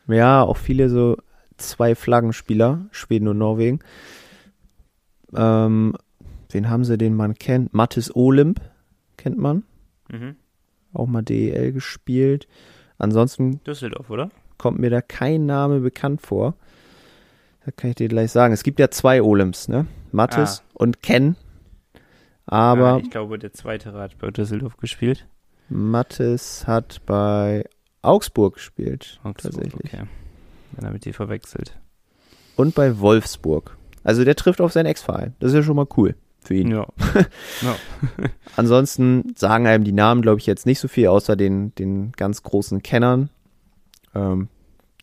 Ja, auch viele so zwei Flaggenspieler, Schweden und Norwegen. Ähm, wen haben sie, den man kennt? Mattis Olymp kennt man. Mhm. Auch mal DEL gespielt. Ansonsten Düsseldorf, oder? kommt mir da kein Name bekannt vor. Da kann ich dir gleich sagen. Es gibt ja zwei Olymps, ne? Mattis und Ken. Aber Ah, ich glaube, der zweite hat bei Düsseldorf gespielt. Mattis hat bei Augsburg gespielt. Augsburg, tatsächlich. Okay. Dann habe ich die verwechselt. Und bei Wolfsburg. Also der trifft auf seinen Ex-Verein. Das ist ja schon mal cool für ihn. Ja. ja. Ansonsten sagen einem die Namen, glaube ich, jetzt nicht so viel, außer den, den ganz großen Kennern. Ähm,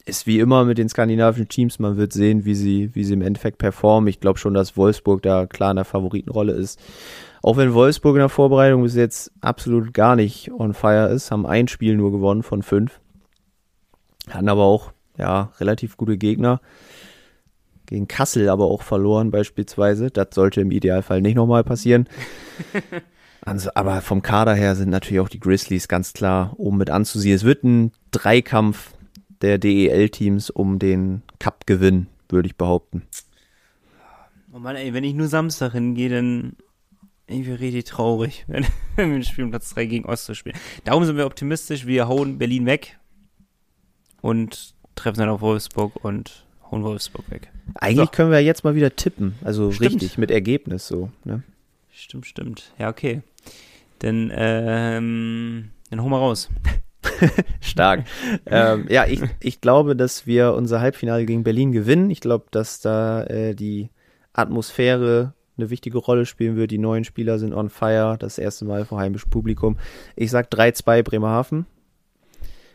ist wie immer mit den skandinavischen Teams, man wird sehen, wie sie, wie sie im Endeffekt performen. Ich glaube schon, dass Wolfsburg da klar in der Favoritenrolle ist. Auch wenn Wolfsburg in der Vorbereitung bis jetzt absolut gar nicht on fire ist, haben ein Spiel nur gewonnen von fünf. Hatten aber auch, ja, relativ gute Gegner. Gegen Kassel aber auch verloren beispielsweise. Das sollte im Idealfall nicht nochmal passieren. Also, aber vom Kader her sind natürlich auch die Grizzlies ganz klar oben mit anzusehen. Es wird ein Dreikampf der DEL-Teams um den Cup-Gewinn, würde ich behaupten. Oh Mann, ey, wenn ich nur Samstag hingehe, dann ich bin richtig traurig, wenn, wir ein Spiel um Platz 3 gegen Oslo spielen. Darum sind wir optimistisch. Wir hauen Berlin weg und treffen dann auf Wolfsburg und hauen Wolfsburg weg. Eigentlich So. können wir jetzt mal wieder tippen. Also Stimmt. richtig, mit Ergebnis so. Ne? Stimmt, stimmt. Ja, okay. Dann, ähm, dann hol mal raus. Stark. ähm, ja, ich, ich glaube, dass wir unser Halbfinale gegen Berlin gewinnen. Ich glaube, dass da äh, die Atmosphäre eine wichtige Rolle spielen wird. Die neuen Spieler sind on fire. Das erste Mal vor heimischem Publikum. Ich sag 3-2 Bremerhaven.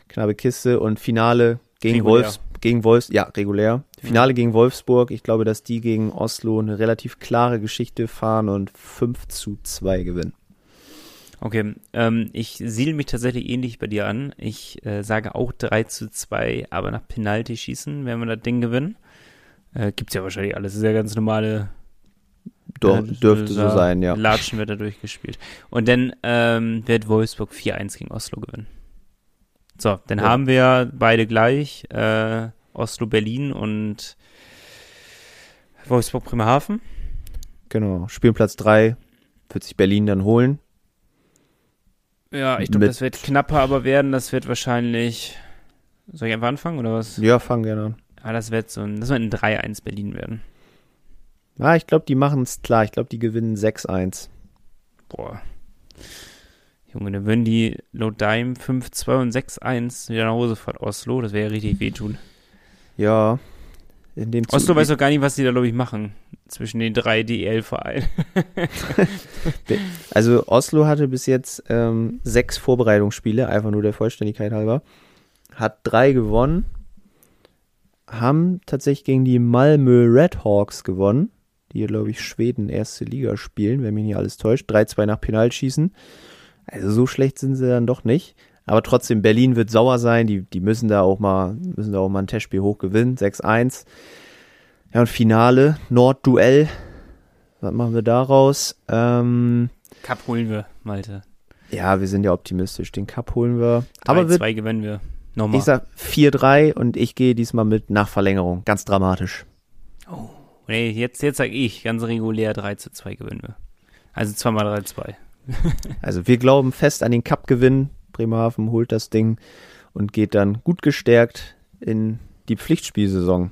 Knappe Kiste und Finale gegen Regulär. Wolfs gegen Wolfs ja regulär Finale gegen Wolfsburg ich glaube dass die gegen Oslo eine relativ klare Geschichte fahren und 5 zu 2 gewinnen Okay, ähm, ich siedel mich tatsächlich ähnlich bei dir an. Ich äh, sage auch 3 zu 2, aber nach Penalty schießen werden wir das Ding gewinnen. Äh, gibt's ja wahrscheinlich alles. Das ist ja ganz normale Doch, Ja, dürfte so sein ja Latschen wird da durchgespielt. Und dann ähm, wird Wolfsburg 4-1 gegen Oslo gewinnen. So, dann Ja. haben wir beide gleich. Äh, Oslo, Berlin und Wolfsburg, Bremerhaven. genau Spielplatz 3 wird sich Berlin dann holen Ja, ich glaube, das wird knapper aber werden. Das wird wahrscheinlich. Soll ich einfach anfangen oder was? ja fangen gerne an Ah, das wird so ein, das wird ein 3-1 Berlin werden. Ah, ich glaube, die machen es klar. Ich glaube, die gewinnen 6-1. Boah. Junge, dann würden die laut Dime 5-2 und 6-1 wieder nach Hause fahren. Oslo, das wäre ja richtig wehtun. Ja. in dem Oslo weiß doch gar nicht, was die da, glaube ich, machen zwischen den drei DEL-Vereinen. also Oslo hatte bis jetzt ähm, sechs Vorbereitungsspiele, einfach nur der Vollständigkeit halber. Hat drei gewonnen, haben tatsächlich gegen die Malmö Redhawks gewonnen, die hier, glaube ich, Schweden erste Liga spielen, wenn mich nicht alles täuscht. 3-2 nach Penalschießen. Also so schlecht sind sie dann doch nicht. Aber trotzdem, Berlin wird sauer sein. Die, die müssen da auch mal, müssen da auch mal ein Testspiel hoch gewinnen. 6-1. Ja, und Finale, Nordduell. Was machen wir daraus? Ähm, Cup holen wir, Malte. Ja, wir sind ja optimistisch. Den Cup holen wir. 3, Aber zwei gewinnen wir. Nochmal. Ich sag 4-3 und ich gehe diesmal mit Nachverlängerung. Ganz dramatisch. Oh. Nee, jetzt, jetzt sag ich, ganz regulär 3 zu 2 gewinnen wir. Also zweimal 3-2. also wir glauben fest an den Cup-Gewinn. Bremerhaven holt das Ding und geht dann gut gestärkt in die Pflichtspielsaison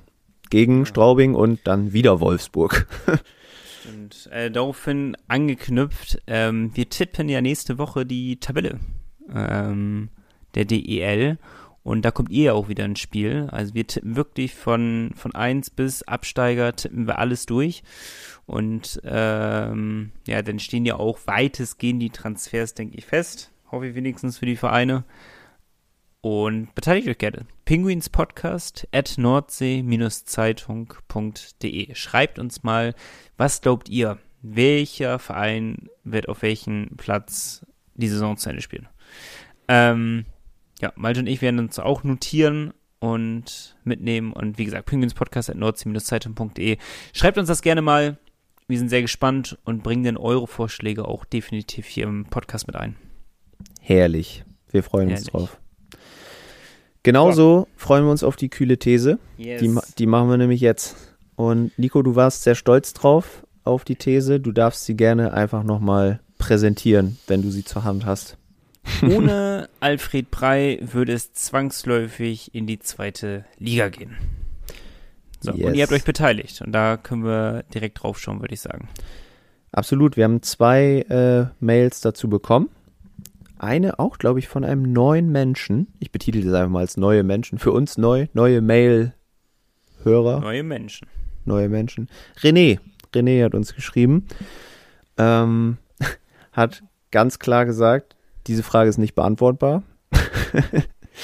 gegen ja. Straubing und dann wieder Wolfsburg. Und äh, daraufhin angeknüpft, ähm, wir tippen ja nächste Woche die Tabelle ähm, der DEL und da kommt ihr ja auch wieder ins Spiel. Also wir tippen wirklich von, von 1 bis Absteiger, tippen wir alles durch. Und ähm, ja, dann stehen ja auch weitestgehend die Transfers, denke ich, fest. Hoffe ich wenigstens für die Vereine. Und beteiligt euch gerne. Penguins Podcast at nordsee-zeitung.de. Schreibt uns mal, was glaubt ihr? Welcher Verein wird auf welchen Platz die Saison zu Ende spielen? Ähm, ja, Malte und ich werden uns auch notieren und mitnehmen. Und wie gesagt, Penguins Podcast at nordsee-zeitung.de. Schreibt uns das gerne mal. Wir sind sehr gespannt und bringen dann eure Vorschläge auch definitiv hier im Podcast mit ein. Herrlich. Wir freuen Herrlich. uns drauf. Genauso ja. freuen wir uns auf die kühle These. Yes. Die, die machen wir nämlich jetzt. Und Nico, du warst sehr stolz drauf auf die These. Du darfst sie gerne einfach nochmal präsentieren, wenn du sie zur Hand hast. Ohne Alfred Prey würde es zwangsläufig in die zweite Liga gehen. So, yes. Und ihr habt euch beteiligt. Und da können wir direkt drauf schauen, würde ich sagen. Absolut. Wir haben zwei äh, Mails dazu bekommen eine auch, glaube ich, von einem neuen Menschen. Ich betitel das einfach mal als neue Menschen. Für uns neu, neue Mail-Hörer. Neue Menschen. Neue Menschen. René. René hat uns geschrieben. Ähm, hat ganz klar gesagt, diese Frage ist nicht beantwortbar.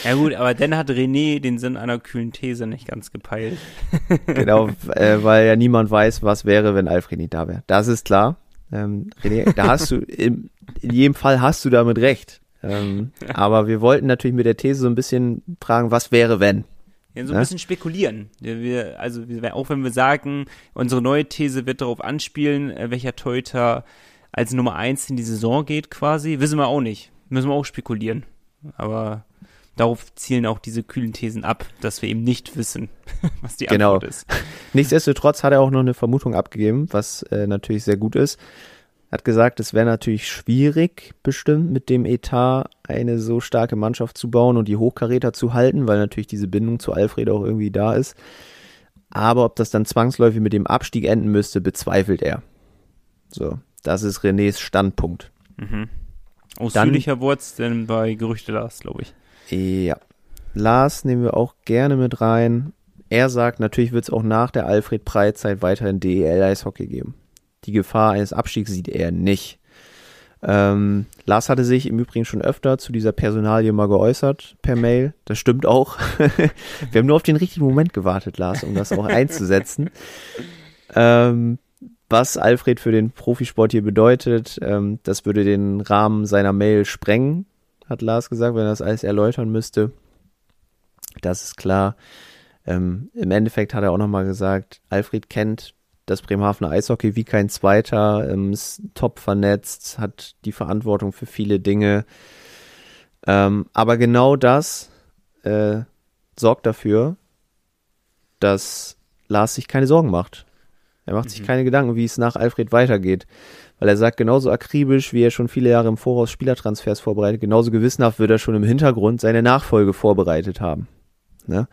Ja gut, aber dann hat René den Sinn einer kühlen These nicht ganz gepeilt. genau, äh, weil ja niemand weiß, was wäre, wenn Alfred nicht da wäre. Das ist klar. Ähm, René, da hast du, in, in, jedem Fall hast du damit recht. Ähm, aber wir wollten natürlich mit der These so ein bisschen fragen, was wäre, wenn? Ja, so ein ne? bisschen spekulieren. Wir, also auch wenn wir sagen, unsere neue These wird darauf anspielen, äh, welcher Torhüter als Nummer eins in die Saison geht quasi, wissen wir auch nicht. Müssen wir auch spekulieren. Aber darauf zielen auch diese kühlen Thesen ab, dass wir eben nicht wissen, was die genau. Antwort ist. Nichtsdestotrotz hat er auch noch eine Vermutung abgegeben, was äh, natürlich sehr gut ist. Hat gesagt, es wäre natürlich schwierig, bestimmt mit dem Etat eine so starke Mannschaft zu bauen und die Hochkaräter zu halten, weil natürlich diese Bindung zu Alfred auch irgendwie da ist. Aber ob das dann zwangsläufig mit dem Abstieg enden müsste, bezweifelt er. So, das ist Renés Standpunkt. Mhm. Ausführlicher wurde es denn bei Gerüchte Lars, glaube ich. Ja. Lars nehmen wir auch gerne mit rein. Er sagt, natürlich wird es auch nach der Alfred Prey-Zeit weiterhin DEL-Eishockey geben. Die Gefahr eines Abstiegs sieht er nicht. Ähm, Lars hatte sich im Übrigen schon öfter zu dieser Personalie mal geäußert per Mail. Das stimmt auch. wir haben nur auf den richtigen Moment gewartet, Lars, um das auch einzusetzen. Ähm, was Alfred für den Profisport hier bedeutet, ähm, das würde den Rahmen seiner Mail sprengen hat Lars gesagt, wenn er das alles erläutern müsste. Das ist klar. Ähm, Im Endeffekt hat er auch nochmal gesagt, Alfred kennt das Bremerhavener Eishockey wie kein zweiter, ähm, ist top vernetzt, hat die Verantwortung für viele Dinge. Ähm, aber genau das äh, sorgt dafür, dass Lars sich keine Sorgen macht. Er macht mhm. sich keine Gedanken, wie es nach Alfred weitergeht weil er sagt, genauso akribisch, wie er schon viele Jahre im Voraus Spielertransfers vorbereitet, genauso gewissenhaft wird er schon im Hintergrund seine Nachfolge vorbereitet haben. Ne?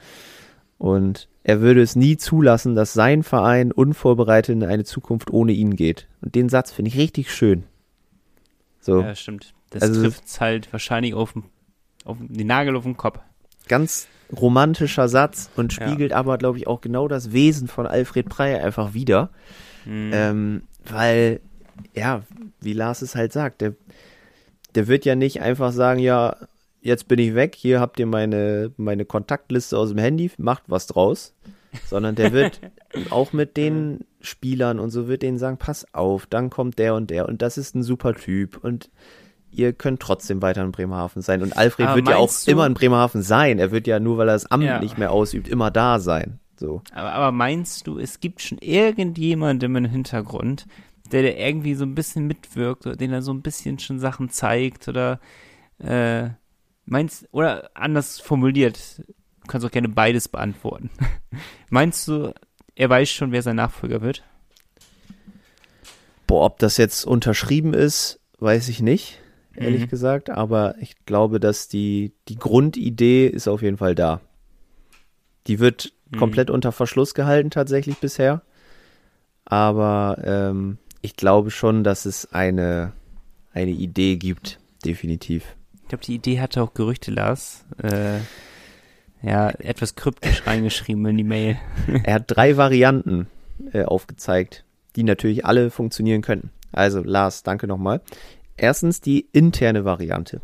Und er würde es nie zulassen, dass sein Verein unvorbereitet in eine Zukunft ohne ihn geht. Und den Satz finde ich richtig schön. So. Ja, stimmt. Das also, trifft halt wahrscheinlich auf, auf den Nagel auf den Kopf. ganz romantischer Satz und spiegelt ja. aber, glaube ich, auch genau das Wesen von Alfred Preyer einfach wieder. Mhm. Ähm, weil, ja, wie Lars es halt sagt, der, der wird ja nicht einfach sagen, ja, jetzt bin ich weg, hier habt ihr meine, meine Kontaktliste aus dem Handy, macht was draus. Sondern der wird auch mit den Spielern und so wird denen sagen, pass auf, dann kommt der und der und das ist ein super Typ und ihr könnt trotzdem weiter in Bremerhaven sein. Und Alfred aber wird ja auch du, immer in Bremerhaven sein. Er wird ja nur, weil er das Amt ja. nicht mehr ausübt, immer da sein. So. Aber, aber meinst du, es gibt schon irgendjemanden im Hintergrund, der, der irgendwie so ein bisschen mitwirkt oder den er so ein bisschen schon Sachen zeigt oder äh, meinst oder anders formuliert, du kannst auch gerne beides beantworten. meinst du, er weiß schon, wer sein Nachfolger wird? Boah, ob das jetzt unterschrieben ist, weiß ich nicht ehrlich mhm. gesagt. Aber ich glaube, dass die, die Grundidee ist auf jeden Fall da. Die wird mhm. komplett unter Verschluss gehalten tatsächlich bisher. Aber ähm, ich glaube schon, dass es eine, eine Idee gibt, definitiv. Ich glaube, die Idee hatte auch Gerüchte, Lars. Äh, ja, etwas kryptisch reingeschrieben in die Mail. er hat drei Varianten äh, aufgezeigt, die natürlich alle funktionieren könnten. Also, Lars, danke nochmal. Erstens die interne Variante.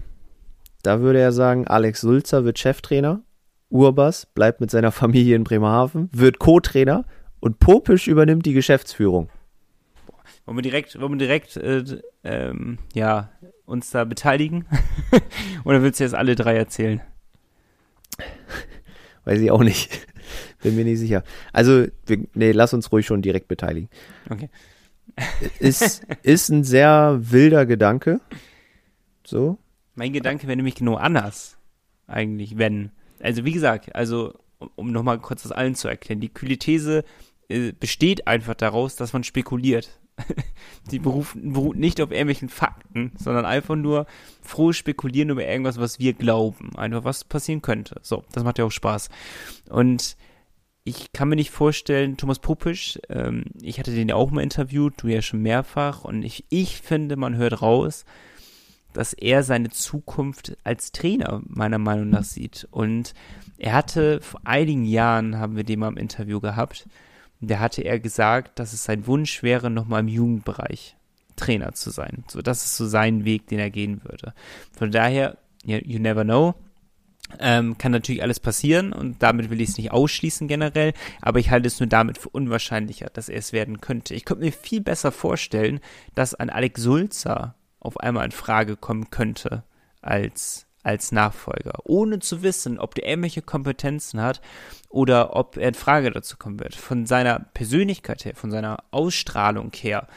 Da würde er sagen, Alex Sulzer wird Cheftrainer, Urbas bleibt mit seiner Familie in Bremerhaven, wird Co-Trainer und Popisch übernimmt die Geschäftsführung. Wollen wir direkt, wollen wir direkt äh, ähm, ja, uns da beteiligen? Oder willst du jetzt alle drei erzählen? Weiß ich auch nicht. Bin mir nicht sicher. Also, wir, nee, lass uns ruhig schon direkt beteiligen. Okay ist, ist ein sehr wilder Gedanke. So. Mein Gedanke wäre nämlich genau anders. Eigentlich, wenn. Also, wie gesagt, also, um, um nochmal kurz das allen zu erklären, die kühle These äh, besteht einfach daraus, dass man spekuliert. die berufen, beruht nicht auf irgendwelchen Fakten, sondern einfach nur froh spekulieren über irgendwas, was wir glauben. Einfach was passieren könnte. So, das macht ja auch Spaß. Und ich kann mir nicht vorstellen, Thomas Popisch, ähm, ich hatte den ja auch mal interviewt, du ja schon mehrfach, und ich, ich finde, man hört raus, dass er seine Zukunft als Trainer meiner Meinung nach sieht. Und er hatte vor einigen Jahren, haben wir den mal im Interview gehabt, da hatte er gesagt, dass es sein Wunsch wäre, nochmal im Jugendbereich Trainer zu sein. So, das ist so sein Weg, den er gehen würde. Von daher, you never know. Ähm, kann natürlich alles passieren und damit will ich es nicht ausschließen generell, aber ich halte es nur damit für unwahrscheinlicher, dass er es werden könnte. Ich könnte mir viel besser vorstellen, dass ein Alex Sulzer auf einmal in Frage kommen könnte als als Nachfolger, ohne zu wissen, ob der ähnliche Kompetenzen hat oder ob er in Frage dazu kommen wird. Von seiner Persönlichkeit her, von seiner Ausstrahlung her,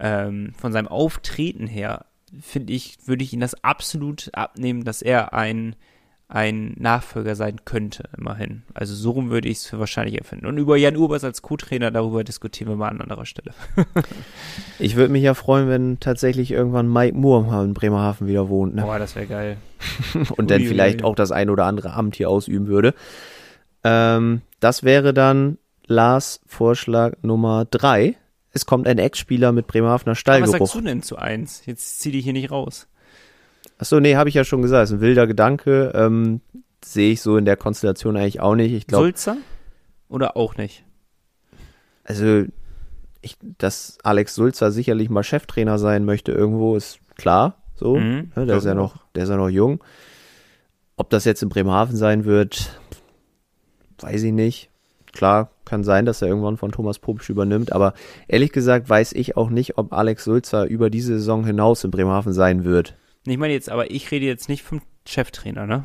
ähm, von seinem Auftreten her, finde ich, würde ich ihn das absolut abnehmen, dass er ein ein Nachfolger sein könnte, immerhin. Also so rum würde ich es für wahrscheinlich erfinden. Und über Jan Ubers als Co-Trainer, darüber diskutieren wir mal an anderer Stelle. ich würde mich ja freuen, wenn tatsächlich irgendwann Mike Moore in Bremerhaven wieder wohnt. Ne? Boah, das wäre geil. Und dann vielleicht auch das ein oder andere Amt hier ausüben würde. Ähm, das wäre dann Lars Vorschlag Nummer drei. Es kommt ein Ex-Spieler mit Bremerhavener Stallgeruch. was sagst du denn zu eins? Jetzt zieh dich hier nicht raus. Achso, nee, habe ich ja schon gesagt. Ist ein wilder Gedanke. Ähm, Sehe ich so in der Konstellation eigentlich auch nicht. Ich glaube. Sulzer? Oder auch nicht? Also, ich, dass Alex Sulzer sicherlich mal Cheftrainer sein möchte irgendwo, ist klar. So. Mhm, ja, der ist ja noch, der ist ja noch jung. Ob das jetzt in Bremerhaven sein wird, weiß ich nicht. Klar, kann sein, dass er irgendwann von Thomas Popsch übernimmt, aber ehrlich gesagt weiß ich auch nicht, ob Alex Sulzer über diese Saison hinaus in Bremerhaven sein wird. Ich meine jetzt, aber ich rede jetzt nicht vom Cheftrainer, ne?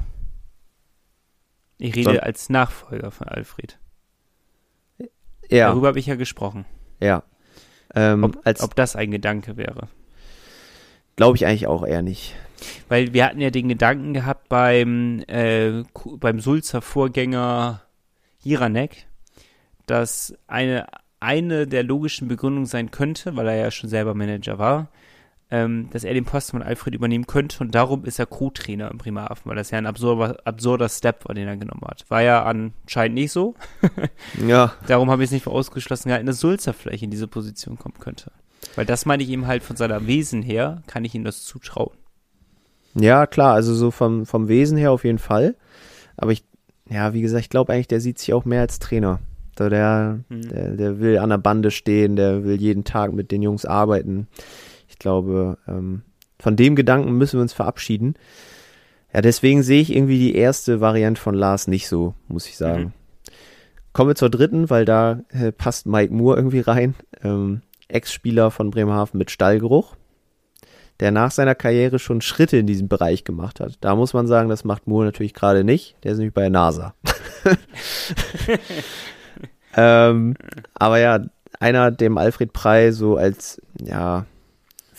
Ich rede so. als Nachfolger von Alfred. Ja. Darüber habe ich ja gesprochen. Ja. Ähm, ob, als, ob das ein Gedanke wäre. Glaube ich eigentlich auch eher nicht. Weil wir hatten ja den Gedanken gehabt beim, äh, beim Sulzer Vorgänger Hiranek, dass eine, eine der logischen Begründungen sein könnte, weil er ja schon selber Manager war, ähm, dass er den Posten von Alfred übernehmen könnte und darum ist er Co-Trainer im Bremerhaven, weil das ja ein absurder, absurder Step war, den er genommen hat. War ja anscheinend nicht so. ja. Darum habe ich es nicht für ausgeschlossen gehalten, dass Sulzer vielleicht in diese Position kommen könnte. Weil das meine ich ihm halt von seiner Wesen her, kann ich ihm das zutrauen. Ja, klar, also so vom, vom Wesen her auf jeden Fall. Aber ich ja, wie gesagt, ich glaube eigentlich, der sieht sich auch mehr als Trainer. So der, mhm. der, der will an der Bande stehen, der will jeden Tag mit den Jungs arbeiten. Ich glaube, ähm, von dem Gedanken müssen wir uns verabschieden. Ja, deswegen sehe ich irgendwie die erste Variante von Lars nicht so, muss ich sagen. Mhm. Kommen wir zur dritten, weil da äh, passt Mike Moore irgendwie rein. Ähm, Ex-Spieler von Bremerhaven mit Stallgeruch, der nach seiner Karriere schon Schritte in diesem Bereich gemacht hat. Da muss man sagen, das macht Moore natürlich gerade nicht. Der ist nämlich bei der NASA. ähm, aber ja, einer, dem Alfred Prey so als, ja,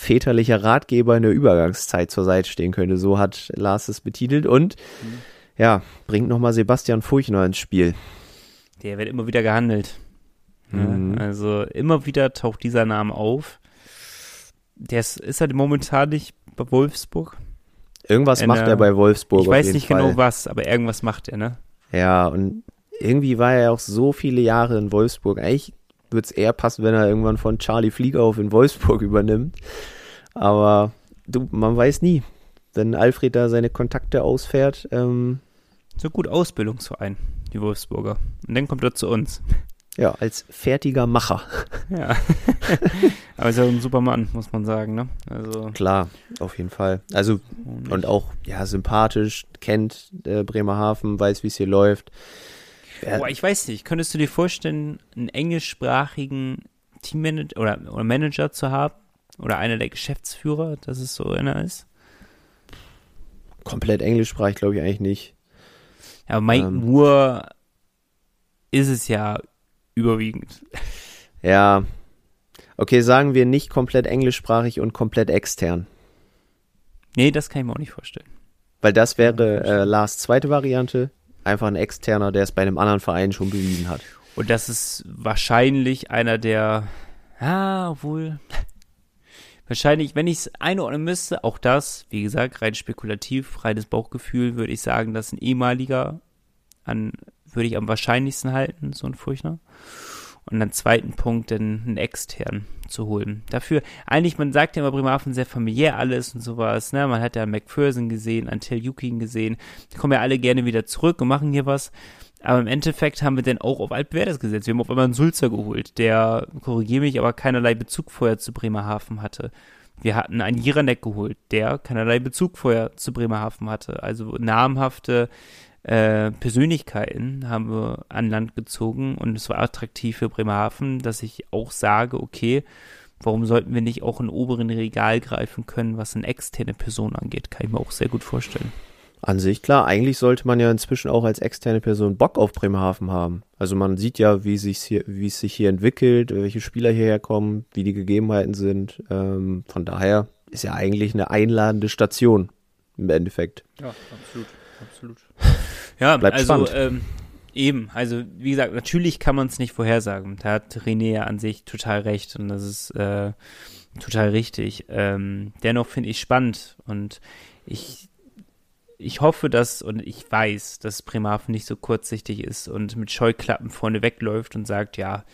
väterlicher Ratgeber in der Übergangszeit zur Seite stehen könnte. So hat Lars es betitelt und mhm. ja, bringt nochmal Sebastian Furchner ins Spiel. Der wird immer wieder gehandelt. Mhm. Ja, also immer wieder taucht dieser Name auf. Der ist, ist halt momentan nicht bei Wolfsburg. Irgendwas in, macht er bei Wolfsburg. Ich weiß nicht genau Fall. genau was, aber irgendwas macht er, ne? Ja, und irgendwie war er auch so viele Jahre in Wolfsburg. Eigentlich würde es eher passen, wenn er irgendwann von Charlie Fliegauf in Wolfsburg übernimmt. Aber du, man weiß nie. Wenn Alfred da seine Kontakte ausfährt. Ähm, so gut Ausbildungsverein, die Wolfsburger. Und dann kommt er zu uns. Ja, als fertiger Macher. Ja. Aber ist ja ein super Mann, muss man sagen, ne? Also. Klar, auf jeden Fall. Also, und, und auch, ja, sympathisch, kennt äh, Bremerhaven, weiß, wie es hier läuft. Boah, ich weiß nicht, könntest du dir vorstellen, einen englischsprachigen Teammanager oder, oder Manager zu haben? Oder einer der Geschäftsführer, dass es so einer ist? Komplett englischsprachig glaube ich eigentlich nicht. Ja, aber Mike ähm, Moore ist es ja überwiegend. Ja. Okay, sagen wir nicht komplett englischsprachig und komplett extern. Nee, das kann ich mir auch nicht vorstellen. Weil das wäre äh, Lars zweite Variante einfach ein Externer, der es bei einem anderen Verein schon bewiesen hat. Und das ist wahrscheinlich einer der, ja, obwohl, wahrscheinlich, wenn ich es einordnen müsste, auch das, wie gesagt, rein spekulativ, reines Bauchgefühl, würde ich sagen, dass ein ehemaliger an, würde ich am wahrscheinlichsten halten, so ein Furchner. Und dann zweiten Punkt, dann einen externen zu holen. Dafür, eigentlich, man sagt ja immer Bremerhaven sehr familiär alles und sowas, ne? Man hat ja McPherson gesehen, Antel Yukin gesehen. Die kommen ja alle gerne wieder zurück und machen hier was. Aber im Endeffekt haben wir dann auch auf Altbewerdes gesetzt. Wir haben auf einmal einen Sulzer geholt, der, korrigiere mich, aber keinerlei Bezug vorher zu Bremerhaven hatte. Wir hatten einen Jiranek geholt, der keinerlei Bezug vorher zu Bremerhaven hatte. Also namhafte äh, Persönlichkeiten haben wir an Land gezogen und es war attraktiv für Bremerhaven, dass ich auch sage, okay, warum sollten wir nicht auch in oberen Regal greifen können, was eine externe Person angeht? Kann ich mir auch sehr gut vorstellen. An sich klar, eigentlich sollte man ja inzwischen auch als externe Person Bock auf Bremerhaven haben. Also man sieht ja, wie, sich's hier, wie es sich hier entwickelt, welche Spieler hierher kommen, wie die Gegebenheiten sind. Ähm, von daher ist ja eigentlich eine einladende Station im Endeffekt. Ja, absolut, absolut. Ja, Bleibt also ähm, eben, also wie gesagt, natürlich kann man es nicht vorhersagen. Da hat René ja an sich total recht und das ist äh, total richtig. Ähm, dennoch finde ich spannend und ich ich hoffe, dass und ich weiß, dass Bremerhaven nicht so kurzsichtig ist und mit Scheuklappen vorne wegläuft und sagt, ja,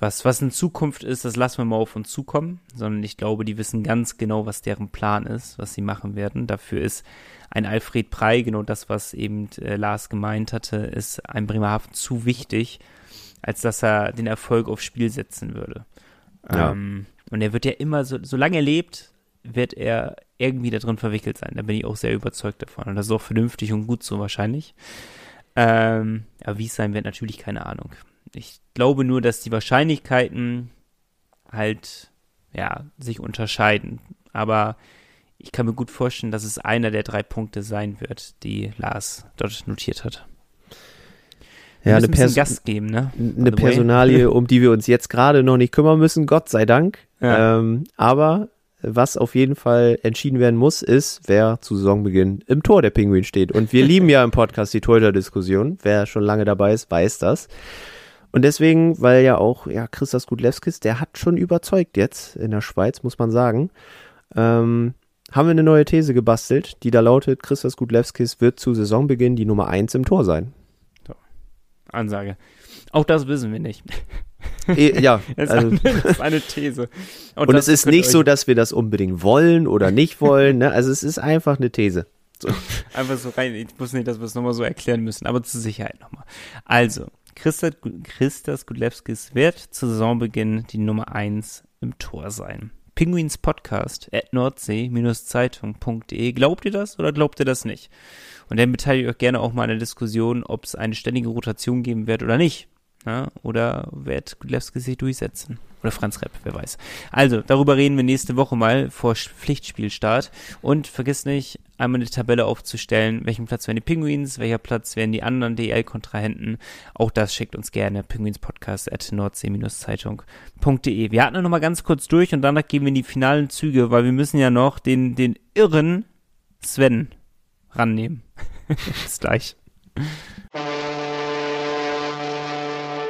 was, was in Zukunft ist, das lassen wir mal auf uns zukommen, sondern ich glaube, die wissen ganz genau, was deren Plan ist, was sie machen werden. Dafür ist ein Alfred Prey, genau das, was eben äh, Lars gemeint hatte, ist ein Bremerhaven zu wichtig, als dass er den Erfolg aufs Spiel setzen würde. Ja. Ähm, und er wird ja immer, so, solange er lebt, wird er irgendwie da drin verwickelt sein. Da bin ich auch sehr überzeugt davon. Und das ist auch vernünftig und gut so wahrscheinlich. Ähm, aber wie es sein wird, natürlich keine Ahnung. Ich glaube nur, dass die Wahrscheinlichkeiten halt, ja, sich unterscheiden. Aber ich kann mir gut vorstellen, dass es einer der drei Punkte sein wird, die Lars dort notiert hat. Wir ja, eine, Pers Gast geben, ne? eine Personalie, um die wir uns jetzt gerade noch nicht kümmern müssen, Gott sei Dank. Ja. Ähm, aber was auf jeden Fall entschieden werden muss, ist, wer zu Saisonbeginn im Tor der Pinguin steht. Und wir lieben ja im Podcast die Torhüter-Diskussion. Wer schon lange dabei ist, weiß das. Und deswegen, weil ja auch ja, Christas Gudlewskis, der hat schon überzeugt jetzt in der Schweiz, muss man sagen. Ähm, haben wir eine neue These gebastelt, die da lautet, Christos Gudlewskis wird zu Saisonbeginn die Nummer 1 im Tor sein. So. Ansage. Auch das wissen wir nicht. E, ja, das, also, das ist eine These. Und, und es ist nicht so, dass wir das unbedingt wollen oder nicht wollen. Ne? Also es ist einfach eine These. So. Einfach so rein. Ich wusste nicht, dass wir es nochmal so erklären müssen, aber zur Sicherheit nochmal. Also, Christa, Christas Gudlewskis wird zu Saisonbeginn die Nummer 1 im Tor sein. Pinguins Podcast at nordsee-zeitung.de. Glaubt ihr das oder glaubt ihr das nicht? Und dann beteiligt euch gerne auch mal an der Diskussion, ob es eine ständige Rotation geben wird oder nicht. Ja, oder wird Gudlewski sich durchsetzen? Oder Franz Repp, wer weiß. Also, darüber reden wir nächste Woche mal vor Pflichtspielstart. Und vergiss nicht, einmal eine Tabelle aufzustellen, welchen Platz werden die Penguins, welcher Platz werden die anderen DL-Kontrahenten. Auch das schickt uns gerne Penguinspodcast at nordsee-zeitung.de. Wir hatten noch mal ganz kurz durch und danach gehen wir in die finalen Züge, weil wir müssen ja noch den, den irren Sven rannehmen. Bis gleich.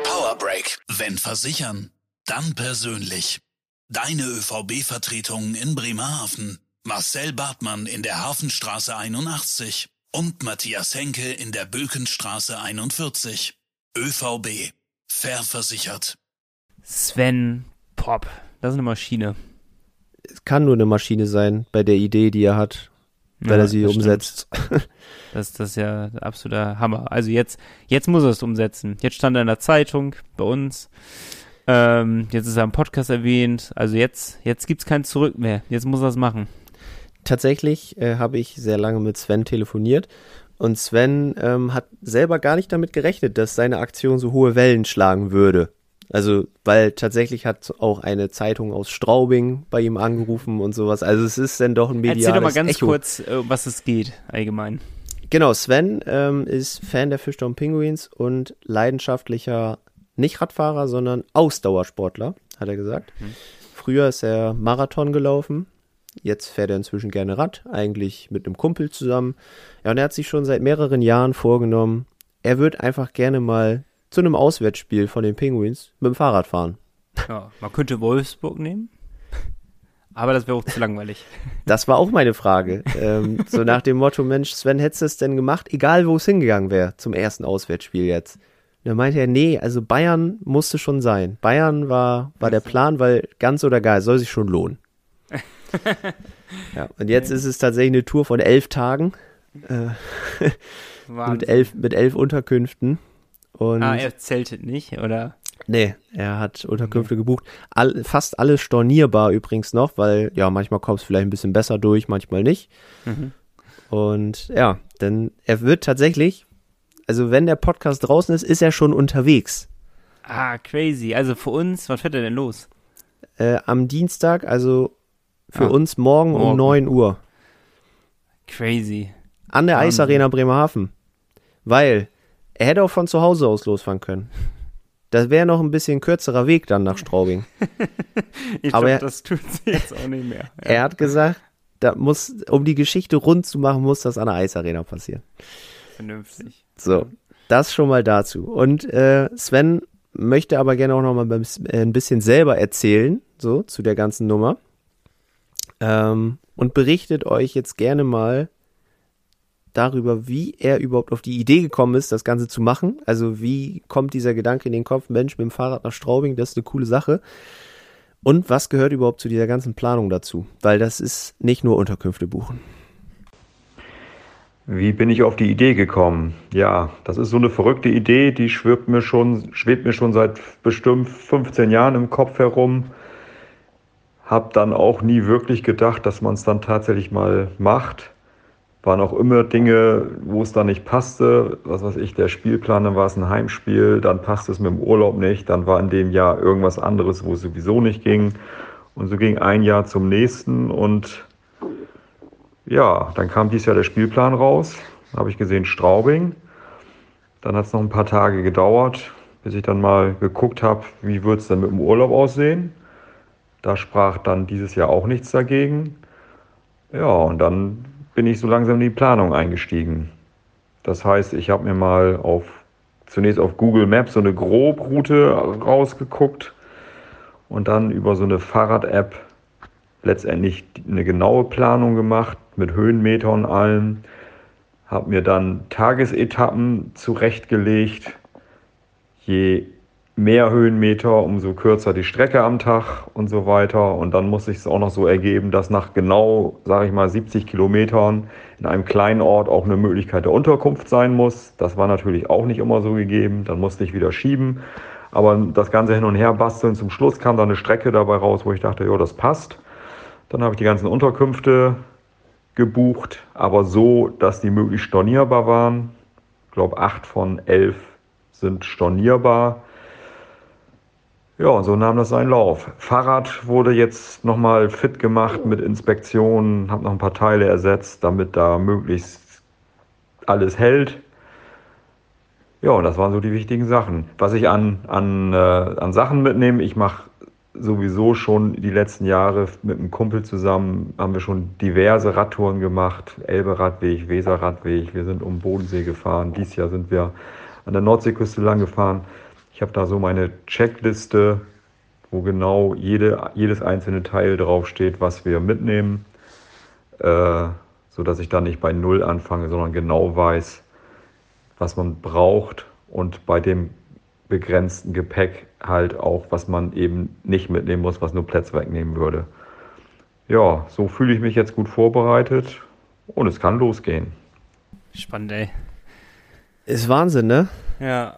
Power Break. Wenn versichern, dann persönlich. Deine ÖVB-Vertretung in Bremerhaven. Marcel Bartmann in der Hafenstraße 81 und Matthias Henke in der Bökenstraße 41. ÖVB. Fair versichert. Sven Pop. Das ist eine Maschine. Es kann nur eine Maschine sein bei der Idee, die er hat, weil Ja, er sie das umsetzt. Das, das ist ja der absoluter Hammer. Also jetzt, jetzt muss er es umsetzen. Jetzt stand er in der Zeitung bei uns. Ähm, jetzt ist er im Podcast erwähnt. Also jetzt, jetzt gibt's kein Zurück mehr. Jetzt muss er es machen. Tatsächlich äh, habe ich sehr lange mit Sven telefoniert und Sven ähm, hat selber gar nicht damit gerechnet, dass seine Aktion so hohe Wellen schlagen würde. Also, weil tatsächlich hat auch eine Zeitung aus Straubing bei ihm angerufen und sowas. Also es ist dann doch ein mediales Erzähl doch mal ganz Echo. kurz, äh, was es geht, allgemein. Genau, Sven ähm, ist Fan der Fischtown Penguins und leidenschaftlicher nicht Radfahrer, sondern Ausdauersportler, hat er gesagt. Früher ist er Marathon gelaufen, jetzt fährt er inzwischen gerne Rad, eigentlich mit einem Kumpel zusammen. Ja, und er hat sich schon seit mehreren Jahren vorgenommen, er wird einfach gerne mal zu einem Auswärtsspiel von den Penguins mit dem Fahrrad fahren. Ja, man könnte Wolfsburg nehmen. Aber das wäre auch zu langweilig. Das war auch meine Frage. ähm, so nach dem Motto, Mensch, Sven, hättest du es denn gemacht, egal wo es hingegangen wäre, zum ersten Auswärtsspiel jetzt? Und dann meinte er, nee, also Bayern musste schon sein. Bayern war, war der Plan, weil ganz oder gar, es soll sich schon lohnen. ja, und jetzt ist es tatsächlich eine Tour von elf Tagen äh, mit, elf, mit elf Unterkünften. Und Ah, er zeltet nicht, oder? Nee, er hat Unterkünfte gebucht. All, fast alles stornierbar übrigens noch, weil ja, manchmal kommt es vielleicht ein bisschen besser durch, manchmal nicht. Mhm. Und ja, denn er wird tatsächlich, also wenn der Podcast draußen ist, ist er schon unterwegs. Ah, crazy. Also für uns, wann fährt er denn los? Äh, am Dienstag, also für Ah, uns morgen, um morgen. 9 Uhr. Crazy. An der Wahnsinn. Eisarena Bremerhaven. Weil er hätte auch von zu Hause aus losfahren können. Das wäre noch ein bisschen kürzerer Weg dann nach Straubing. Ich Aber glaube, das tut sie jetzt auch nicht mehr. Ja, Er hat gesagt, da muss, um die Geschichte rund zu machen, muss das an der Eisarena passieren. vernünftig. So, das schon mal dazu. Und äh, Sven möchte aber gerne auch noch mal äh, ein bisschen selber erzählen, so zu der ganzen Nummer. Ähm, und berichtet euch jetzt gerne mal darüber, wie er überhaupt auf die Idee gekommen ist, das Ganze zu machen. Also wie kommt dieser Gedanke in den Kopf, Mensch, mit dem Fahrrad nach Straubing, das ist eine coole Sache. Und was gehört überhaupt zu dieser ganzen Planung dazu? Weil das ist nicht nur Unterkünfte buchen. Wie bin ich auf die Idee gekommen? Ja, das ist so eine verrückte Idee, die schwebt mir schon, schwebt mir schon seit bestimmt 15 Jahren im Kopf herum. Hab dann auch nie wirklich gedacht, dass man es dann tatsächlich mal macht. Waren auch immer Dinge, wo es dann nicht passte. Was weiß ich, der Spielplan, dann war es ein Heimspiel, dann passte es mit dem Urlaub nicht, dann war in dem Jahr irgendwas anderes, wo es sowieso nicht ging. Und so ging ein Jahr zum nächsten und ja, dann kam dieses Jahr der Spielplan raus. Habe ich gesehen Straubing. Dann hat es noch ein paar Tage gedauert, bis ich dann mal geguckt habe, wie wird es denn mit dem Urlaub aussehen. Da sprach dann dieses Jahr auch nichts dagegen. Ja, und dann bin ich so langsam in die Planung eingestiegen. Das heißt, ich habe mir mal auf zunächst auf Google Maps so eine Grobroute rausgeguckt und dann über so eine Fahrrad-App letztendlich eine genaue Planung gemacht mit Höhenmeter und allem. Habe mir dann Tagesetappen zurechtgelegt. Je mehr Höhenmeter, umso kürzer die Strecke am Tag und so weiter. Und dann muss sich es auch noch so ergeben, dass nach genau, sage ich mal, 70 Kilometern in einem kleinen Ort auch eine Möglichkeit der Unterkunft sein muss. Das war natürlich auch nicht immer so gegeben. Dann musste ich wieder schieben. Aber das Ganze hin und her basteln. Zum Schluss kam da eine Strecke dabei raus, wo ich dachte, ja, das passt. Dann habe ich die ganzen Unterkünfte gebucht, aber so, dass die möglichst stornierbar waren. Ich glaube, acht von elf sind stornierbar. Ja, und so nahm das seinen Lauf. Fahrrad wurde jetzt nochmal fit gemacht mit Inspektionen, habe noch ein paar Teile ersetzt, damit da möglichst alles hält. Ja, und das waren so die wichtigen Sachen. Was ich an, an, äh, an Sachen mitnehme, ich mache sowieso schon die letzten Jahre mit einem Kumpel zusammen, haben wir schon diverse Radtouren gemacht. Elbe-Radweg, Weser-Radweg, wir sind um Bodensee gefahren. Dieses Jahr sind wir an der Nordseeküste lang gefahren. Ich habe da so meine Checkliste, wo genau jede, jedes einzelne Teil draufsteht, was wir mitnehmen, äh, sodass ich da nicht bei Null anfange, sondern genau weiß, was man braucht und bei dem begrenzten Gepäck halt auch, was man eben nicht mitnehmen muss, was nur Plätze wegnehmen würde. Ja, so fühle ich mich jetzt gut vorbereitet und es kann losgehen. Spannend, ey. Ist Wahnsinn, ne? Ja,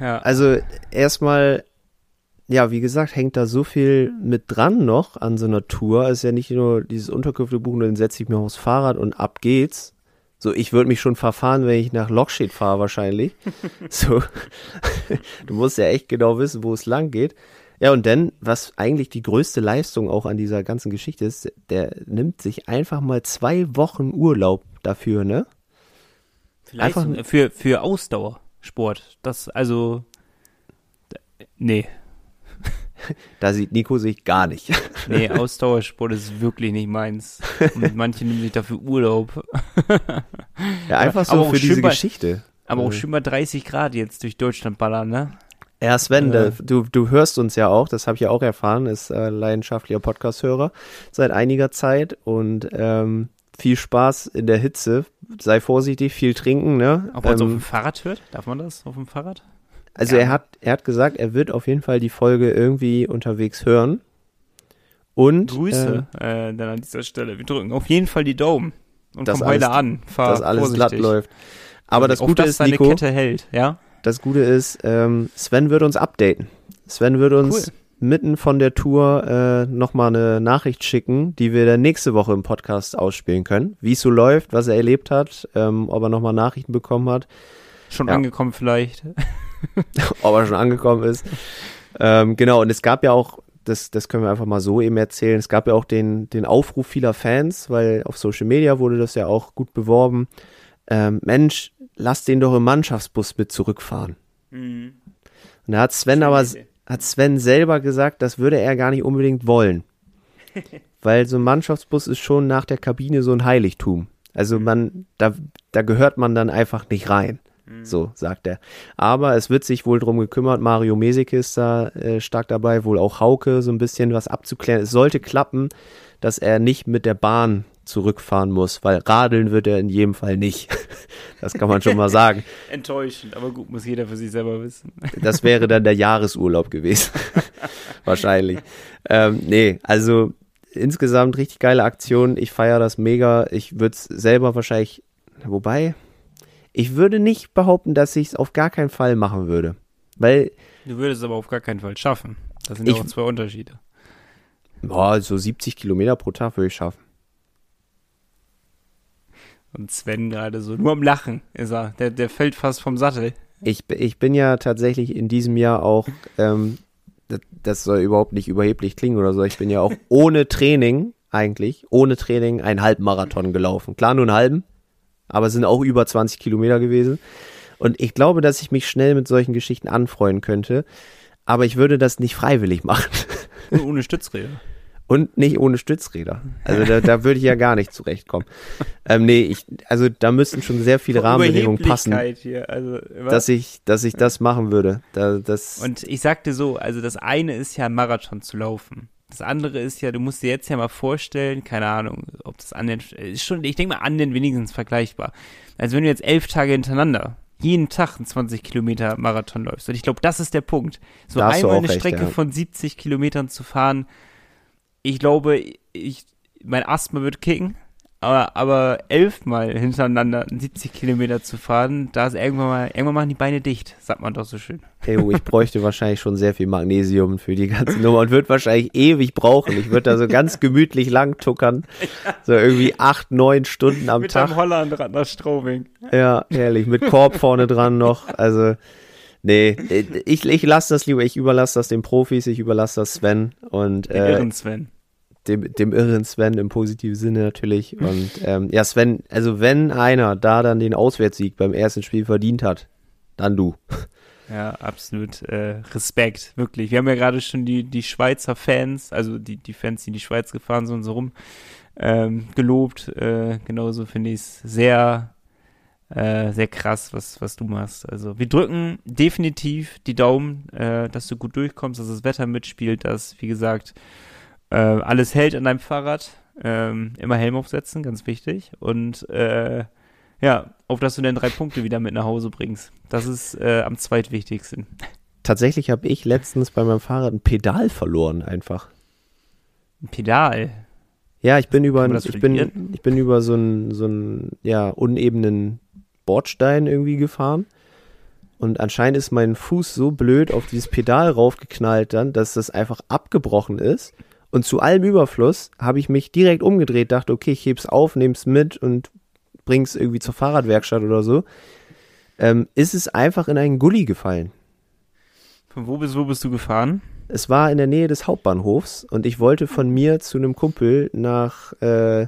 ja. Also erstmal, ja, wie gesagt, hängt da so viel mit dran noch an so einer Tour. Es ist ja nicht nur dieses Unterkünfte buchen, dann setze ich mir aufs Fahrrad und ab geht's. So, ich würde mich schon verfahren, wenn ich nach Lockstedt fahre wahrscheinlich. so, du musst ja echt genau wissen, wo es lang geht. Ja, und dann, was eigentlich die größte Leistung auch an dieser ganzen Geschichte ist, der nimmt sich einfach mal zwei Wochen Urlaub dafür, ne? Vielleicht einfach- für, für Ausdauersport. Das, also, nee. Da sieht Nico sich gar nicht. Nee, Ausdauersport ist wirklich nicht meins. Und manche nehmen sich dafür Urlaub. Ja, einfach so für diese bei- Geschichte. Aber auch schön bei 30 Grad jetzt durch Deutschland ballern, ne? Ja, Sven, Ja. du, du hörst uns ja auch, das habe ich ja auch erfahren, ist äh, leidenschaftlicher Podcast-Hörer seit einiger Zeit und ähm, viel Spaß in der Hitze. Sei vorsichtig, viel trinken, ne? Ob man es auf dem Ähm, Fahrrad hört? Darf man das auf dem Fahrrad? Also ja. er hat, er hat gesagt, er wird auf jeden Fall die Folge irgendwie unterwegs hören. Und Grüße äh, äh, dann an dieser Stelle. Wir drücken auf jeden Fall die Daumen. Und Dass komm heute an. Fahr dass alles glatt vorsichtig. läuft. Aber das Gute ist, Nico, Kette hält, ja? das Gute ist, ähm, Sven wird uns updaten. Sven wird uns Cool. mitten von der Tour äh, nochmal eine Nachricht schicken, die wir dann nächste Woche im Podcast ausspielen können. Wie es so läuft, was er erlebt hat, ähm, ob er nochmal Nachrichten bekommen hat, Schon Ja. angekommen vielleicht. ob er schon angekommen ist. Ähm, genau, und es gab ja auch, das, das können wir einfach mal so eben erzählen, es gab ja auch den, den Aufruf vieler Fans, weil auf Social Media wurde das ja auch gut beworben. Ähm, Mensch, lass den doch im Mannschaftsbus mit zurückfahren. Und da hat Sven aber hat Sven selber gesagt, das würde er gar nicht unbedingt wollen. Weil so ein Mannschaftsbus ist schon nach der Kabine so ein Heiligtum. Also man, da, da gehört man dann einfach nicht rein. So, sagt er. Aber es wird sich wohl drum gekümmert. Mario Mesik ist da äh, stark dabei, wohl auch Hauke, so ein bisschen was abzuklären. Es sollte klappen, dass er nicht mit der Bahn zurückfahren muss, weil radeln wird er in jedem Fall nicht. Das kann man schon mal sagen. Enttäuschend, aber gut, muss jeder für sich selber wissen. Das wäre dann der Jahresurlaub gewesen. Wahrscheinlich. Ähm, nee, also insgesamt richtig geile Aktion. Ich feiere das mega. Ich würde es selber wahrscheinlich, wobei, ich würde nicht behaupten, dass ich es auf gar keinen Fall machen würde. Weil, Du würdest es aber auf gar keinen Fall schaffen. Das sind ja auch zwei Unterschiede. boah, so 70 Kilometer pro Tag würde ich schaffen. Und Sven gerade so nur am Lachen ist er. Der, der fällt fast vom Sattel. Ich, ich bin ja tatsächlich in diesem Jahr auch, ähm, das, das soll überhaupt nicht überheblich klingen oder so, ich bin ja auch ohne Training eigentlich, ohne Training einen Halbmarathon gelaufen. Klar, nur einen halben, aber es sind auch über 20 Kilometer gewesen. Und ich glaube, dass ich mich schnell mit solchen Geschichten anfreuen könnte, aber ich würde das nicht freiwillig machen. Und ohne Stützräder. Und nicht ohne Stützräder. Also da, da würde ich ja gar nicht zurechtkommen. Ähm, nee, ich, also da müssten schon sehr viele Rahmenbedingungen passen, Hier, also, dass ich, dass ich das machen würde. Da, das, Und ich sagte so, also das eine ist ja ein Marathon zu laufen. Das andere ist ja, du musst dir jetzt ja mal vorstellen, keine Ahnung, ob das an den, ist schon, ich denke mal an den wenigstens vergleichbar. Also wenn du jetzt elf Tage hintereinander jeden Tag einen 20 Kilometer Marathon läufst. Und ich glaube, das ist der Punkt. So einmal eine recht, Strecke ja. von 70 Kilometern zu fahren, ich glaube, ich, mein Asthma wird kicken. Aber, aber elfmal hintereinander 70 Kilometer zu fahren, da ist irgendwann mal, irgendwann machen die Beine dicht, sagt man doch so schön. Ey, oh, ich bräuchte wahrscheinlich schon sehr viel Magnesium für die ganze Nummer und würde wahrscheinlich ewig brauchen. Ich würde da so ganz gemütlich lang tuckern. So irgendwie acht, neun Stunden am Mit Tag. einem Hollandrad nach Straubing. Ja, ehrlich, mit Korb vorne dran noch. Also, nee, ich, ich lasse das lieber, ich überlasse das den Profis, ich überlasse das Sven und Der äh, Irren Sven. Dem, dem irren Sven im positiven Sinne natürlich. Und ähm, ja, Sven, also wenn einer da dann den Auswärtssieg beim ersten Spiel verdient hat, dann du. Ja, absolut äh, Respekt, wirklich. Wir haben ja gerade schon die, die Schweizer Fans, also die, die Fans, die in die Schweiz gefahren sind und so rum, ähm, gelobt. Äh, genauso finde ich es sehr, äh, sehr krass, was, was du machst. Also wir drücken definitiv die Daumen, äh, dass du gut durchkommst, dass das Wetter mitspielt, dass, wie gesagt, äh, alles hält an deinem Fahrrad. Ähm, immer Helm aufsetzen, ganz wichtig. Und äh, ja, auf dass du dann drei Punkte wieder mit nach Hause bringst. Das ist äh, am zweitwichtigsten. Tatsächlich habe ich letztens bei meinem Fahrrad ein Pedal verloren einfach. Ein Pedal. Ja, ich bin über, ich bin, ich bin über so einen, so einen, ja, unebenen Bordstein irgendwie gefahren. Und anscheinend ist mein Fuß so blöd auf dieses Pedal raufgeknallt dann, dass das einfach abgebrochen ist. Und zu allem Überfluss habe ich mich direkt umgedreht, dachte, okay, ich heb's auf, nehm's mit und bring's irgendwie zur Fahrradwerkstatt oder so. Ähm, ist es einfach in einen Gully gefallen. Von wo bis wo bist du gefahren? Es war in der Nähe des Hauptbahnhofs und ich wollte von mir zu einem Kumpel nach, äh,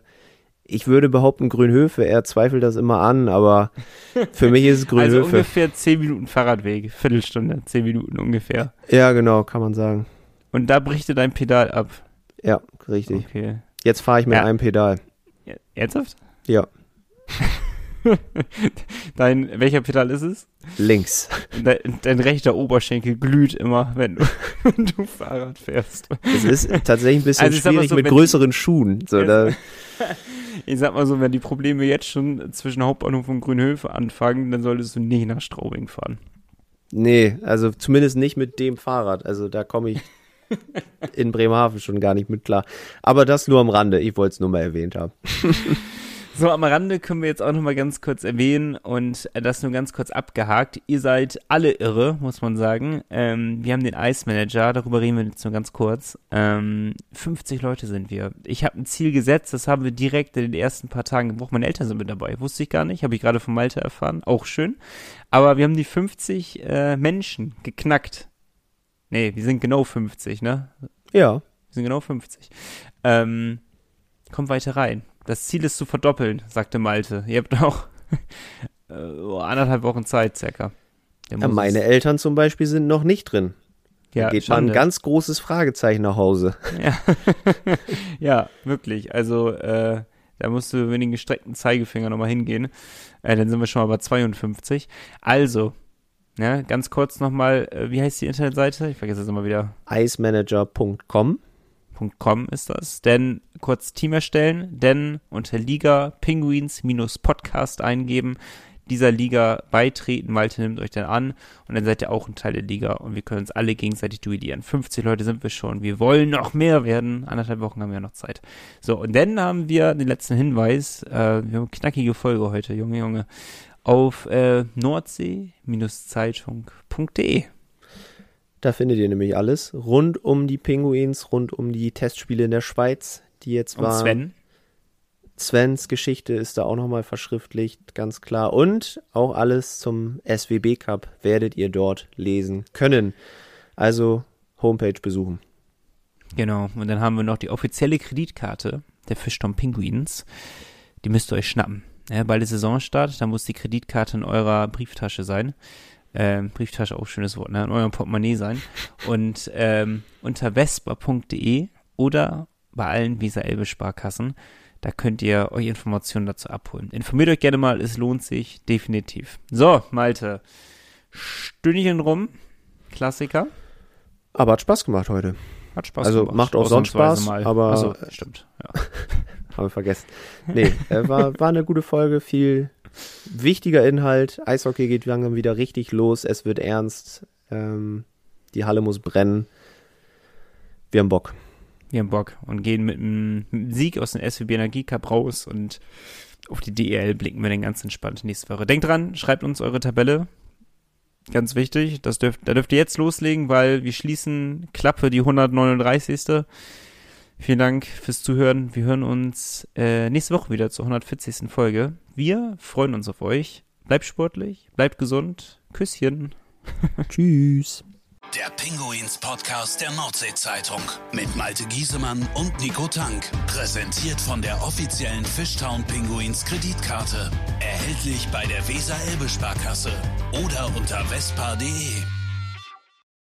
ich würde behaupten Grünhöfe. Er zweifelt das immer an, aber für mich ist es Also Grünhöfe. ungefähr zehn Minuten Fahrradweg. Viertelstunde, zehn Minuten ungefähr. ja, genau, kann man sagen. Und da bricht dir dein Pedal ab. Ja, richtig. Okay. Jetzt fahre ich mit Ja. einem Pedal. Ernsthaft? Ja, Dein, welcher Pedal ist es? links. Dein, dein rechter Oberschenkel glüht immer, wenn du, wenn du Fahrrad fährst. Es ist tatsächlich ein bisschen Also schwierig so, mit größeren Schuhen. So, da, Ich sag mal so, wenn die Probleme jetzt schon zwischen Hauptbahnhof und Grünhöfe anfangen, dann solltest du nicht nach Straubing fahren. nee, also zumindest nicht mit dem Fahrrad. Also da komme ich in Bremerhaven schon gar nicht mit klar. Aber das nur am Rande. Ich wollte es nur mal erwähnt haben. So, am Rande können wir jetzt auch nochmal ganz kurz erwähnen und äh, das nur ganz kurz abgehakt. Ihr seid alle irre, muss man sagen. Ähm, wir haben den Ice Manager, darüber reden wir jetzt nur ganz kurz. Ähm, 50 Leute sind wir. Ich habe ein Ziel gesetzt, das haben wir direkt in den ersten paar Tagen gebrochen. Meine Eltern sind mit dabei, wusste ich gar nicht, habe ich gerade von Malte erfahren, auch schön. Aber wir haben die 50 äh, Menschen geknackt. Nee, wir sind genau 50, ne? Ja, Wir sind genau 50. Ähm, kommt weiter rein. Das Ziel ist zu verdoppeln, sagte Malte. Ihr habt noch äh, oh, anderthalb Wochen Zeit, circa. Ja meine Eltern zum Beispiel sind noch nicht drin. ja, da geht man Schande. ein ganz großes Fragezeichen nach Hause. Ja, ja wirklich. Also, äh, da musst du mit den gestreckten Zeigefinger nochmal hingehen. Äh, dann sind wir schon mal bei 52. Also, ne, ganz kurz nochmal, äh, wie heißt die Internetseite? Ich vergesse es immer wieder. icemanager.com. .com ist das. Denn kurz Team erstellen, denn unter Liga Penguins-Podcast eingeben, dieser Liga beitreten. Malte nimmt euch dann an und dann seid ihr auch ein Teil der Liga und wir können uns alle gegenseitig duellieren. 50 Leute sind wir schon. Wir wollen noch mehr werden. Anderthalb Wochen haben wir noch Zeit. So, und dann haben wir den letzten Hinweis. Äh, wir haben eine knackige Folge heute, Junge, Junge. Auf äh, nordsee-zeitung.de. Da findet ihr nämlich alles rund um die Pinguins, rund um die Testspiele in der Schweiz, die jetzt Und waren. Sven. Svens Geschichte ist da auch nochmal verschriftlicht, ganz klar. Und auch alles zum SWB Cup werdet ihr dort lesen können. Also Homepage besuchen. Genau, und dann haben wir noch die offizielle Kreditkarte der Fischtown Pinguins. Die müsst ihr euch schnappen. Ja, bald ist Saisonstart, da muss die Kreditkarte in eurer Brieftasche sein. Ähm, Brieftasche auch schönes Wort, ne? In eurem Portemonnaie sein. Und ähm, unter vespa.de oder bei allen Visa Elbe Sparkassen, da könnt ihr euch Informationen dazu abholen. Informiert euch gerne mal, es lohnt sich definitiv. So, Malte. Stündchen rum. Klassiker. Aber hat Spaß gemacht heute. Hat Spaß Also gemacht. macht auch sonst Spaß, aber- Also, stimmt. Ja. Haben wir vergessen. Nee, äh, war, war eine gute Folge, viel, wichtiger Inhalt. Eishockey geht langsam wieder richtig los. Es wird ernst. Ähm, die Halle muss brennen. Wir haben Bock. Wir haben Bock und gehen mit einem Sieg aus dem SWB Energie Cup raus und auf die DEL blicken wir dann ganz entspannt nächste Woche. Denkt dran, schreibt uns eure Tabelle. Ganz wichtig, das dürft, da dürft ihr jetzt loslegen, weil wir schließen Klappe die 139. Vielen Dank fürs Zuhören. Wir hören uns äh, nächste Woche wieder zur 140. Folge. Wir freuen uns auf euch. Bleibt sportlich, bleibt gesund. Küsschen. Tschüss. Der Pinguins Podcast der Nordsee-Zeitung mit Malte Giesemann und Nico Tank. Präsentiert von der offiziellen Fishtown Pinguins Kreditkarte. Erhältlich bei der Weser-Elbe-Sparkasse oder unter vespa.de.